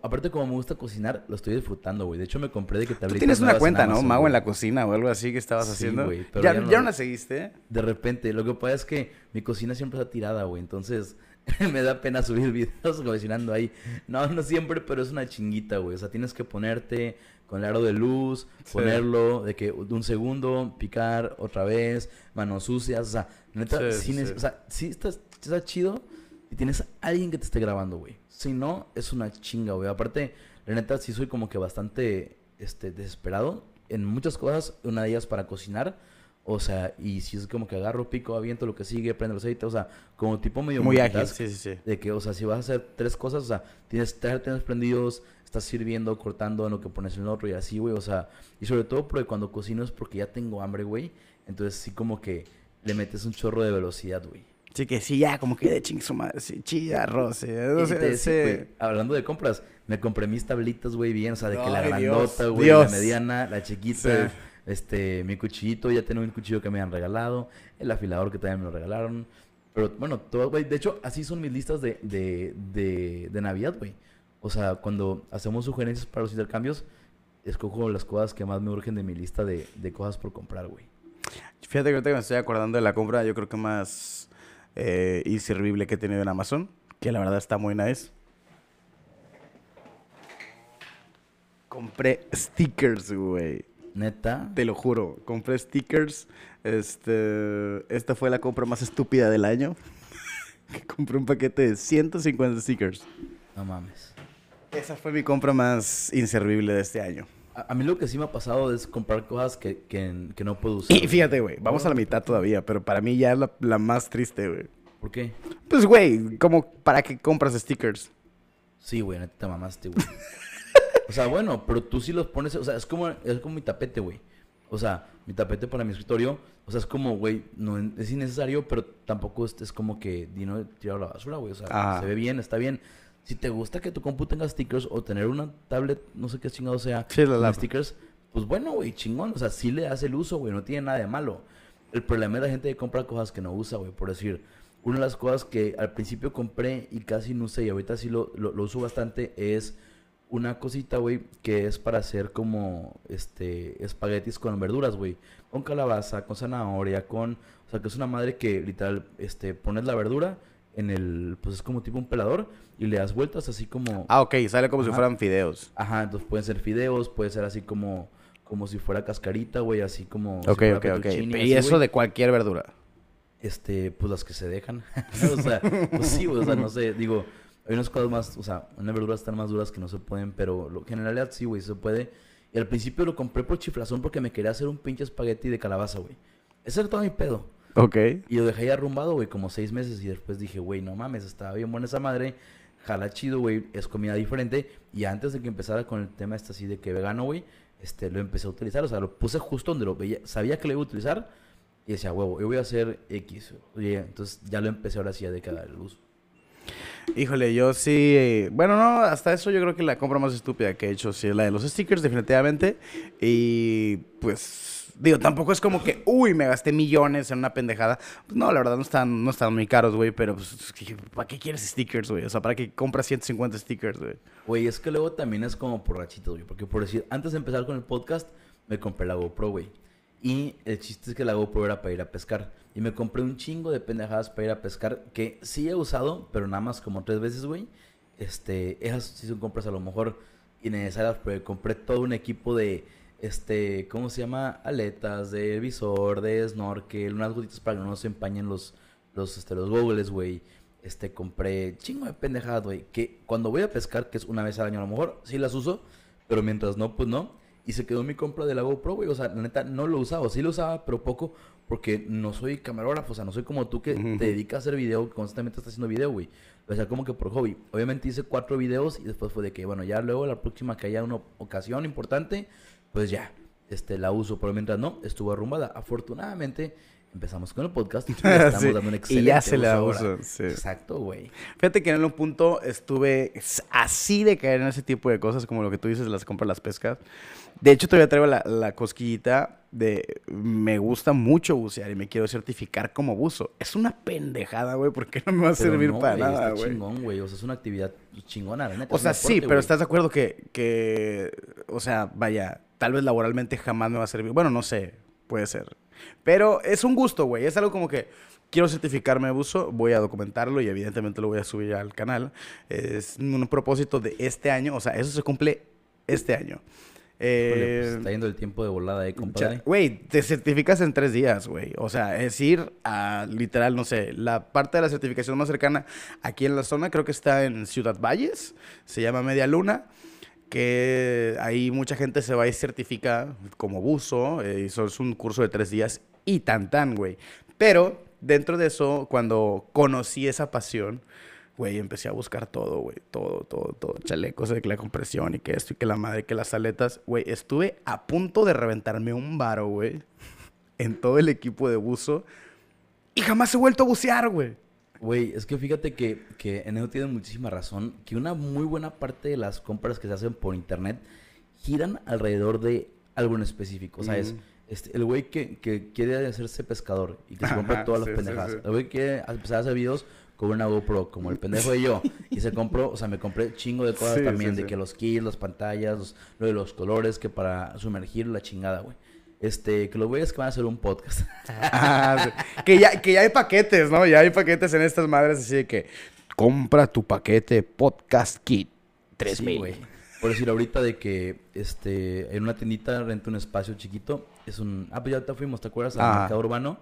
aparte, como me gusta cocinar, lo estoy disfrutando, güey. De hecho, me compré de que tablitas. Tú tienes una cuenta, ¿no? Mago en la cocina o algo así que estabas haciendo. Güey, ¿Ya, ya, no, la seguiste? De repente, lo que pasa es que mi cocina siempre está tirada, güey. Entonces, me da pena subir videos cocinando ahí. No, no siempre, pero es una chinguita, güey. O sea, tienes que ponerte con el aro de luz, ponerlo de que un segundo, picar otra vez, manos sucias. O sea, neta, sí, o sea, sí está, está chido y tienes a alguien que te esté grabando, güey. Si no, es una chinga, güey. Aparte, la neta, sí soy como que bastante este, desesperado en muchas cosas. Una de ellas para cocinar. O sea, y si es como que agarro, pico, aviento lo que sigue, prendo el aceite, o sea, como tipo medio muy ágil, sí, sí, sí. De que, o sea, si vas a hacer tres cosas, o sea, tienes tres prendidos, estás sirviendo, cortando en lo que pones en el otro y así, güey, o sea, y sobre todo porque cuando cocino es porque ya tengo hambre, güey, entonces sí como que le metes un chorro de velocidad, güey. Sí, que sí, ya, como que de ching su madre, sí, chilla, arroz, hablando de compras, me compré mis tablitas, güey, bien, o sea, de que la grandota, güey, la mediana, la chiquita, este, mi cuchillito, ya tengo un cuchillo que me han regalado, el afilador que también me lo regalaron, pero bueno, todo, güey, de hecho, así son mis listas de, de, de, de Navidad, güey. O sea, cuando hacemos sugerencias para los intercambios, escojo las cosas que más me urgen de mi lista de, de cosas por comprar, güey. Fíjate que ahorita me estoy acordando de la compra, yo creo que más eh, inservible que he tenido en Amazon, que la verdad está muy nice. Compré stickers, güey. Neta. Te lo juro. Compré stickers. Este, esta fue la compra más estúpida del año. compré un paquete de 150 stickers. No mames. Esa fue mi compra más inservible de este año. A, mí lo que sí me ha pasado es comprar cosas que, que, no puedo usar. Y fíjate, güey, vamos a la mitad todavía, pero para mí ya es la, más triste, güey. ¿Por qué? Pues, güey, como para qué compras stickers. Sí, güey, neta te mamaste, güey. o sea, bueno, pero tú sí los pones, o sea, es como, es como mi tapete, güey. O sea, mi tapete para mi escritorio, o sea, es como, güey, no es innecesario, pero tampoco es, es como que dinero tirado a la basura, güey. O sea, se ve bien, está bien si te gusta que tu compu tenga stickers o tener una tablet, no sé qué chingado sea, con stickers, pues bueno, güey, chingón. O sea, sí le hace el uso, güey, no tiene nada de malo. El problema es la gente que compra cosas que no usa, güey. Por decir, una de las cosas que al principio compré y casi no usé y ahorita sí lo, lo, uso bastante es una cosita, güey, que es para hacer como este espaguetis con verduras, güey. Con calabaza, con zanahoria, con... O sea, que es una madre que literal, este, pones la verdura en el... Pues es como tipo un pelador y le das vueltas así como... Ah, ok, sale como si fueran fideos. Ajá, entonces pueden ser fideos, puede ser así como, como si fuera cascarita, güey, así como... Ok, ok, ok. ¿Y eso de cualquier verdura? Este, pues las que se dejan. o sea, pues sí, o sea, no sé, digo, hay unas cosas más, o sea, unas verduras están más duras que no se pueden, pero lo, en realidad sí, güey, se puede. Y al principio lo compré por chiflazón porque me quería hacer un pinche espagueti de calabaza, güey. Ese era todo mi pedo. Ok. Y lo dejé ahí arrumbado, güey, como seis meses. Y después dije, güey, no mames, estaba bien buena esa madre jala chido, güey, es comida diferente. Y antes de que empezara con el tema este así de que vegano, güey, este, lo empecé a utilizar. O sea, lo puse justo donde lo veía, sabía que lo iba a utilizar. Y decía, huevo, yo voy a hacer X. Oye, entonces ya lo empecé ahora sí a de cada el uso. Híjole, yo sí. Bueno, no, hasta eso yo creo que la compra más estúpida que he hecho sí es la de los stickers, definitivamente. Y pues Digo, tampoco es como que, uy, me gasté millones en una pendejada. Pues no, la verdad no están, no están muy caros, güey, pero pues, ¿para qué quieres stickers, güey? O sea, ¿para qué compras 150 stickers, güey? Güey, es que luego también es como por rachitos, güey. Porque por decir, antes de empezar con el podcast, me compré la GoPro, güey. Y el chiste es que la GoPro era para ir a pescar. Y me compré un chingo de pendejadas para ir a pescar que sí he usado, pero nada más como tres veces, güey. Este, esas sí son compras a lo mejor innecesarias, pero compré todo un equipo de este, ¿cómo se llama? Aletas, de visor, de snorkel, unas gotitas para que no se empañen los, los, este, los goggles, güey. Este, compré chingo de pendejadas, güey. Que cuando voy a pescar, que es una vez al año a lo mejor, sí las uso. Pero mientras no, pues no. Y se quedó mi compra de la GoPro, güey. O sea, la neta, no lo usaba. Sí lo usaba, pero poco. Porque no soy camarógrafo. O sea, no soy como tú que te dedicas a hacer video. Constantemente estás haciendo video, güey. O sea, como que por hobby. Obviamente hice cuatro videos. Y después fue de que, bueno, ya luego la próxima que haya una ocasión importante, pues ya. Este, la uso. Pero mientras no, estuvo arrumbada. Afortunadamente empezamos con el podcast y estamos dando un excelente Y ya se la uso. Sí. Exacto, güey. Fíjate que en un punto estuve así de caer en ese tipo de cosas, como lo que tú dices, las compras, las pescas. De hecho, todavía traigo la, la cosquillita de me gusta mucho bucear y me quiero certificar como buzo. Es una pendejada, güey, porque no me va a servir para nada, güey. chingón, güey. O sea, es una actividad chingona, la neta. O sea, sí, pero estás de acuerdo que, que, o sea, vaya, tal vez laboralmente jamás me va a servir. Bueno, no sé, puede ser. Pero es un gusto, güey. Es algo como que quiero certificarme de buzo, voy a documentarlo y evidentemente lo voy a subir al canal. Es un propósito de este año, o sea, eso se cumple este año. Pues, eh, está yendo el tiempo de volada, ¿eh, compadre? Güey, te certificas en tres días, güey. O sea, es ir a, literal, no sé, la parte de la certificación más cercana aquí en la zona, creo que está en Ciudad Valles, se llama Media Luna que ahí mucha gente se va y certifica como buzo, eh, y eso es un curso de tres días y tan tan, güey. Pero dentro de eso, cuando conocí esa pasión, güey, empecé a buscar todo, güey, todo, todo, todo, chalecos de la compresión y que esto y que la madre, que las aletas, güey, estuve a punto de reventarme un varo, güey, en todo el equipo de buzo y jamás he vuelto a bucear, güey. Güey, es que fíjate que, que en eso tiene muchísima razón, que una muy buena parte de las compras que se hacen por internet giran alrededor de algo en específico, ¿sabes? Mm. Este, el güey que, que, quiere hacerse pescador y que se compra todas las pendejas. El güey que empezar a hacer videos con una GoPro, como el pendejo de yo. Y se compró, o sea, me compré chingo de cosas también, de que los kits, las pantallas, lo de los colores, que para sumergir la chingada, güey. Este, que los güeyes que van a hacer un podcast. Ah, que, ya, que ya hay paquetes, ¿no? Ya hay paquetes en estas madres así de que compra tu paquete podcast kit 3000. güey. Por decir ahorita de que este en una tiendita renta un espacio chiquito, es un ah pues ya te fuimos, ¿te acuerdas? Al mercado urbano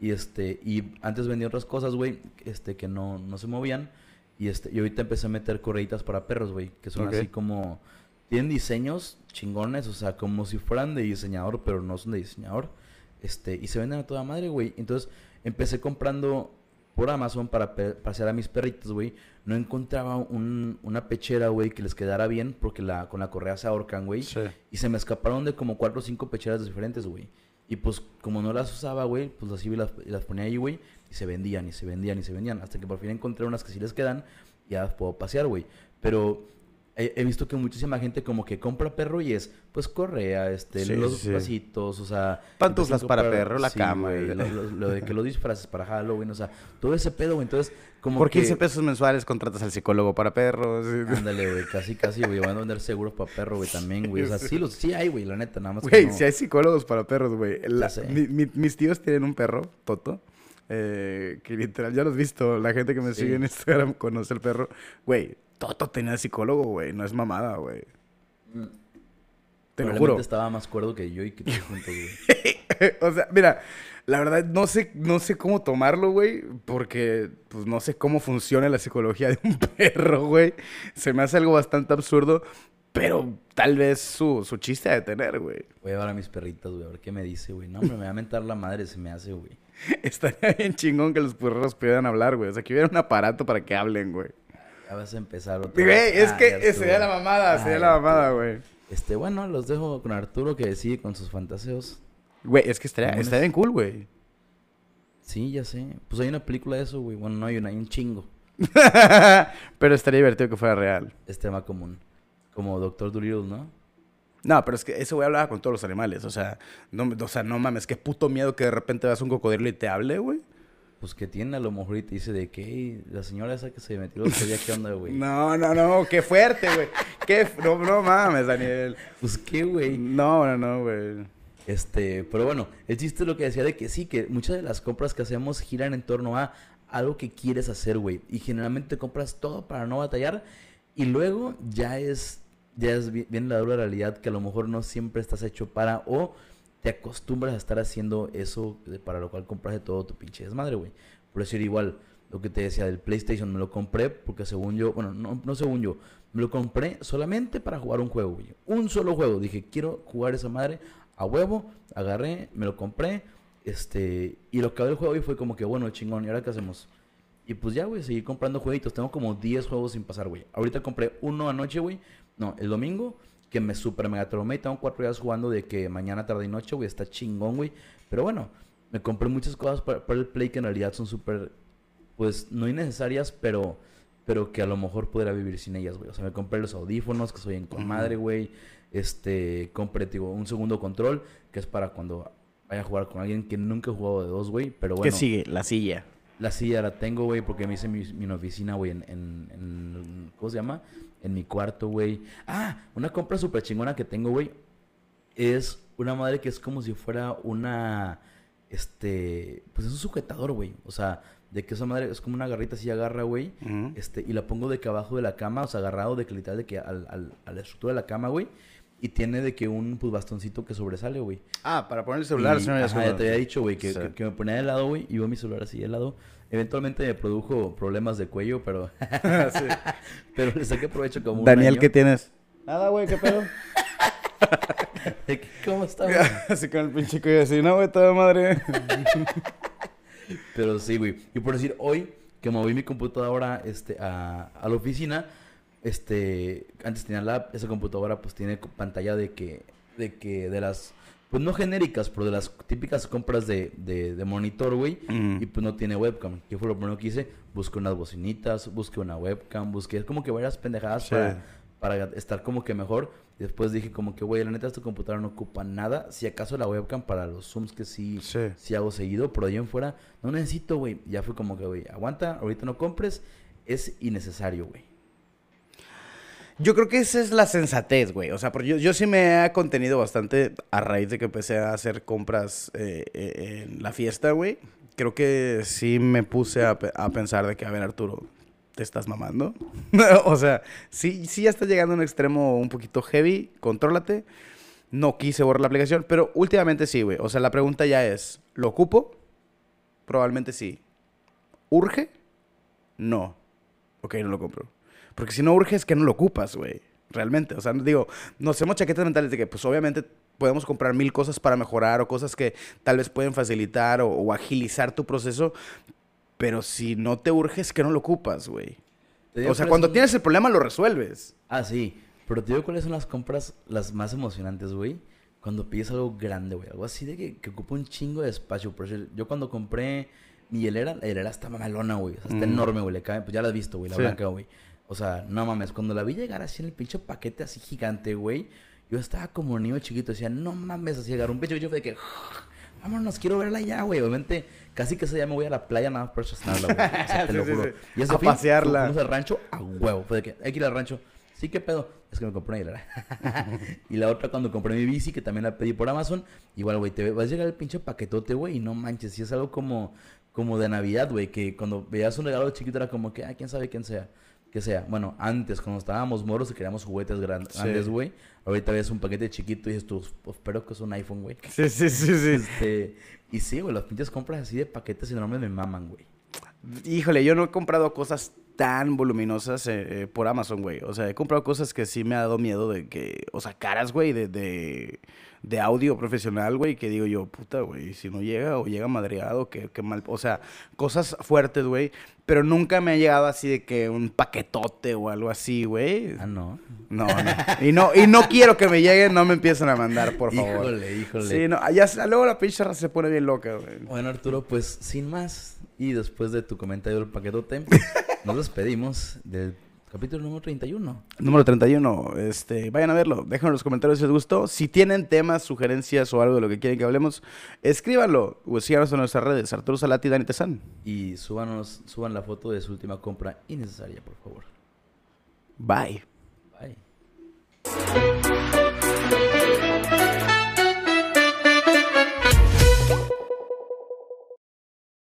y este y antes vendía otras cosas, güey, este que no no se movían y este y ahorita empecé a meter correitas para perros, güey, que son así como tienen diseños chingones, o sea, como si fueran de diseñador, pero no son de diseñador. Este, y se venden a toda madre, güey. Entonces, empecé comprando por Amazon para pasear a mis perritos, güey. No encontraba un, una pechera, güey, que les quedara bien porque la, con la correa se ahorcan, güey. Y se me escaparon de como cuatro o cinco pecheras diferentes, güey. Y pues, como no las usaba, güey, pues así las, las ponía ahí, güey. Y se vendían, y se vendían, y se vendían. Hasta que por fin encontré unas que sí les quedan. Y ya las puedo pasear, güey. Pero he, visto que muchísima gente como que compra perro y es, pues, correa, este, los vasitos, o sea... Pantuflas para perro, la cama. lo, de que los disfraces para Halloween, o sea, todo ese pedo, güey. Entonces, como Por 15 pesos mensuales contratas al psicólogo para perros. Ándale, güey, casi, casi, güey. Van a vender seguros para perro, güey, también, güey. O sea, sí, los, sí hay, güey, la neta, nada más Güey, sí hay psicólogos para perros, güey. mis tíos tienen un perro, Toto. Eh, que literal, ya lo has visto. La gente que me sigue en Instagram conoce el perro. Güey, Toto tenía psicólogo, güey. No es mamada, güey. Mm. Te lo juro. estaba más cuerdo que yo y que tú juntos, güey. o sea, mira, la verdad no sé, no sé cómo tomarlo, güey, porque pues no sé cómo funciona la psicología de un perro, güey. Se me hace algo bastante absurdo, pero tal vez su, su chiste ha de tener, güey. Voy a llevar a mis perritos, güey, a ver qué me dice, güey. No, hombre, me va a mentar la madre, se me hace, güey. Estaría bien chingón que los perros pudieran hablar, güey. O sea, que hubiera un aparato para que hablen, güey. Ya vas a empezar otra Güey, es ah, que sería la mamada, sería la mamada, güey. Este, bueno, los dejo con Arturo que sigue con sus fantaseos. Güey, es que estaría, estaría bien cool, güey. Sí, ya sé. Pues hay una película de eso, güey. Bueno, no hay una, hay un chingo. pero estaría divertido que fuera real. Es tema común. Como Doctor Dolittle, ¿no? No, pero es que ese güey hablaba con todos los animales. O sea, no, o sea, no mames, qué puto miedo que de repente veas un cocodrilo y te hable, güey. Pues que tiene a lo mejor y te dice de que la señora esa que se metió sabía qué onda, güey. no, no, no, qué fuerte, güey. Qué, no, no mames, Daniel. Pues qué, güey. No, no, no, güey. Este, pero bueno, el chiste es lo que decía de que sí, que muchas de las compras que hacemos giran en torno a algo que quieres hacer, güey. Y generalmente compras todo para no batallar. Y luego ya es ya es bien la dura realidad que a lo mejor no siempre estás hecho para o te acostumbras a estar haciendo eso para lo cual compraste todo tu pinche desmadre, güey. Por decir igual, lo que te decía del PlayStation, me lo compré porque según yo, bueno, no, no según yo, me lo compré solamente para jugar un juego, güey. Un solo juego. Dije, quiero jugar esa madre a huevo. Agarré, me lo compré. Este, y lo que el juego y fue como que, bueno, chingón, ¿y ahora qué hacemos? Y pues ya, güey, seguí comprando jueguitos. Tengo como 10 juegos sin pasar, güey. Ahorita compré uno anoche, güey. No, el domingo, que me super mega tromé. Tengo cuatro días jugando de que mañana, tarde y noche, güey. Está chingón, güey. Pero bueno, me compré muchas cosas para, para el Play que en realidad son súper, pues, no innecesarias, pero, pero que a lo mejor podría vivir sin ellas, güey. O sea, me compré los audífonos, que soy en con madre, güey. Este, compré, digo, un segundo control, que es para cuando vaya a jugar con alguien que nunca he jugado de dos, güey. Pero bueno. ¿Qué sigue? La silla. La silla la tengo, güey, porque me hice mi, mi oficina, güey, en, en, en- ¿Cómo se llama? En mi cuarto, güey. Ah, una compra súper chingona que tengo, güey. Es una madre que es como si fuera una. Este. Pues es un sujetador, güey. O sea, de que esa madre es como una garrita así agarra, güey. Este, y la pongo de que abajo de la cama, o sea, agarrado de que literal de que al, al- a la estructura de la cama, güey. Y tiene de que un pues, bastoncito que sobresale, güey. Ah, para poner el celular, Y, ya ajá, se ya te había dicho, güey, que, Sí. que, que me ponía de lado, güey, y iba mi celular así de lado. Eventualmente me produjo problemas de cuello, pero, Sí. pero le saqué provecho como un Daniel, año. ¿qué tienes? Nada, güey, ¿qué pedo? ¿Cómo está, güey? así con el pinche cuello así, no, güey, toda madre. Pero sí, güey. Y por decir, hoy que moví mi computadora este, a, a la oficina, este, antes tenía la, esa computadora pues tiene pantalla de que, de que, de las, pues no genéricas, pero de las típicas compras de, de, de monitor, güey. Mm. Y pues no tiene webcam. ¿Qué fue lo primero que hice? Busqué unas bocinitas, busqué una webcam, busqué como que varias pendejadas Sí. para, para estar como que mejor. Y después dije como que, güey, la neta, esta computadora no ocupa nada. Si acaso la webcam para los zooms que sí, Sí. sí hago seguido, pero de ahí en fuera no necesito, güey. Ya fue como que, güey, aguanta, ahorita no compres. Es innecesario, güey. Yo creo que esa es la sensatez, güey. O sea, porque yo, yo sí me he contenido bastante a raíz de que empecé a hacer compras eh, eh, en la fiesta, güey. Creo que sí me puse a, pe- a pensar de que, a ver, Arturo, ¿te estás mamando? o sea, sí, sí ya estás llegando a un extremo un poquito heavy, contrólate. No quise borrar la aplicación, pero últimamente sí, güey. O sea, la pregunta ya es, ¿lo ocupo? Probablemente sí. ¿Urge? No. Ok, no lo compro. Porque si no urge es que no lo ocupas, güey. Realmente. O sea, digo, nos hacemos chaquetas mentales de que, pues obviamente podemos comprar mil cosas para mejorar o cosas que tal vez pueden facilitar o, o agilizar tu proceso. Pero si no te urge es que no lo ocupas, güey. O sea, cuando son- tienes el problema lo resuelves. Ah, sí. Pero te digo cuáles son las compras las más emocionantes, güey. Cuando pides algo grande, güey. Algo así de que, que ocupa un chingo de espacio. Por decir, yo cuando compré mi hielera, la hielera está mamalona, güey. O sea, está Mm. enorme, güey. Le cabe, pues ya la has visto, güey. La Sí. blanca, güey. O sea, no mames. Cuando la vi llegar así en el pinche paquete así gigante, güey. Yo estaba como niño chiquito. Decía, no mames, así llegar un pinche bicho de que... Vámonos, quiero verla ya, güey. Obviamente, casi que ese día me voy a la playa nada más para estacionarla, güey. O sea, te Sí, lo juro. sí. Y ese A fin, pasearla. Fuimos al rancho a huevo. Fue de que hay que ir al rancho. Sí, ¿qué pedo? Es que me compré una hielera. y la otra cuando compré mi bici, que también la pedí por Amazon. Igual, güey, te vas a llegar el pinche paquetote, güey, y no manches. Si es algo como, como de Navidad, güey, que cuando veías un regalo chiquito era como que, ah, quién sabe quién sea. Que sea. Bueno, antes, cuando estábamos moros y queríamos juguetes gran- Sí. grandes, güey. Ahorita ves un paquete chiquito y dices tú, "Pues, espero que es un iPhone, güey. Sí, sí, sí, sí. Este, y sí, güey, las pinches compras así de paquetes enormes me maman, güey. Híjole, yo no he comprado cosas tan voluminosas eh, eh, por Amazon, güey. O sea, he comprado cosas que sí me ha dado miedo de que, o sea, caras, güey, de, de, de audio profesional, güey, que digo yo, puta, güey, si no llega o llega madreado, qué, qué mal. O sea, cosas fuertes, güey. Pero nunca me ha llegado así de que un paquetote o algo así, güey. Ah, no. No, no. Y no, y no quiero que me lleguen, no me empiecen a mandar, por favor. Híjole, híjole. Sí, no, ya, luego la pinche se pone bien loca, güey. Bueno, Arturo, pues sin más, y después de tu comentario del paquetote, nos despedimos del Capítulo número 31. Número 31. Este, vayan a verlo. Déjenlo en los comentarios si les gustó. Si tienen temas, sugerencias o algo de lo que quieren que hablemos, escríbanlo o síganos en nuestras redes. Arturo Salati Dani Tezán. Y súbanos, suban la foto de su última compra innecesaria, por favor. Bye. Bye.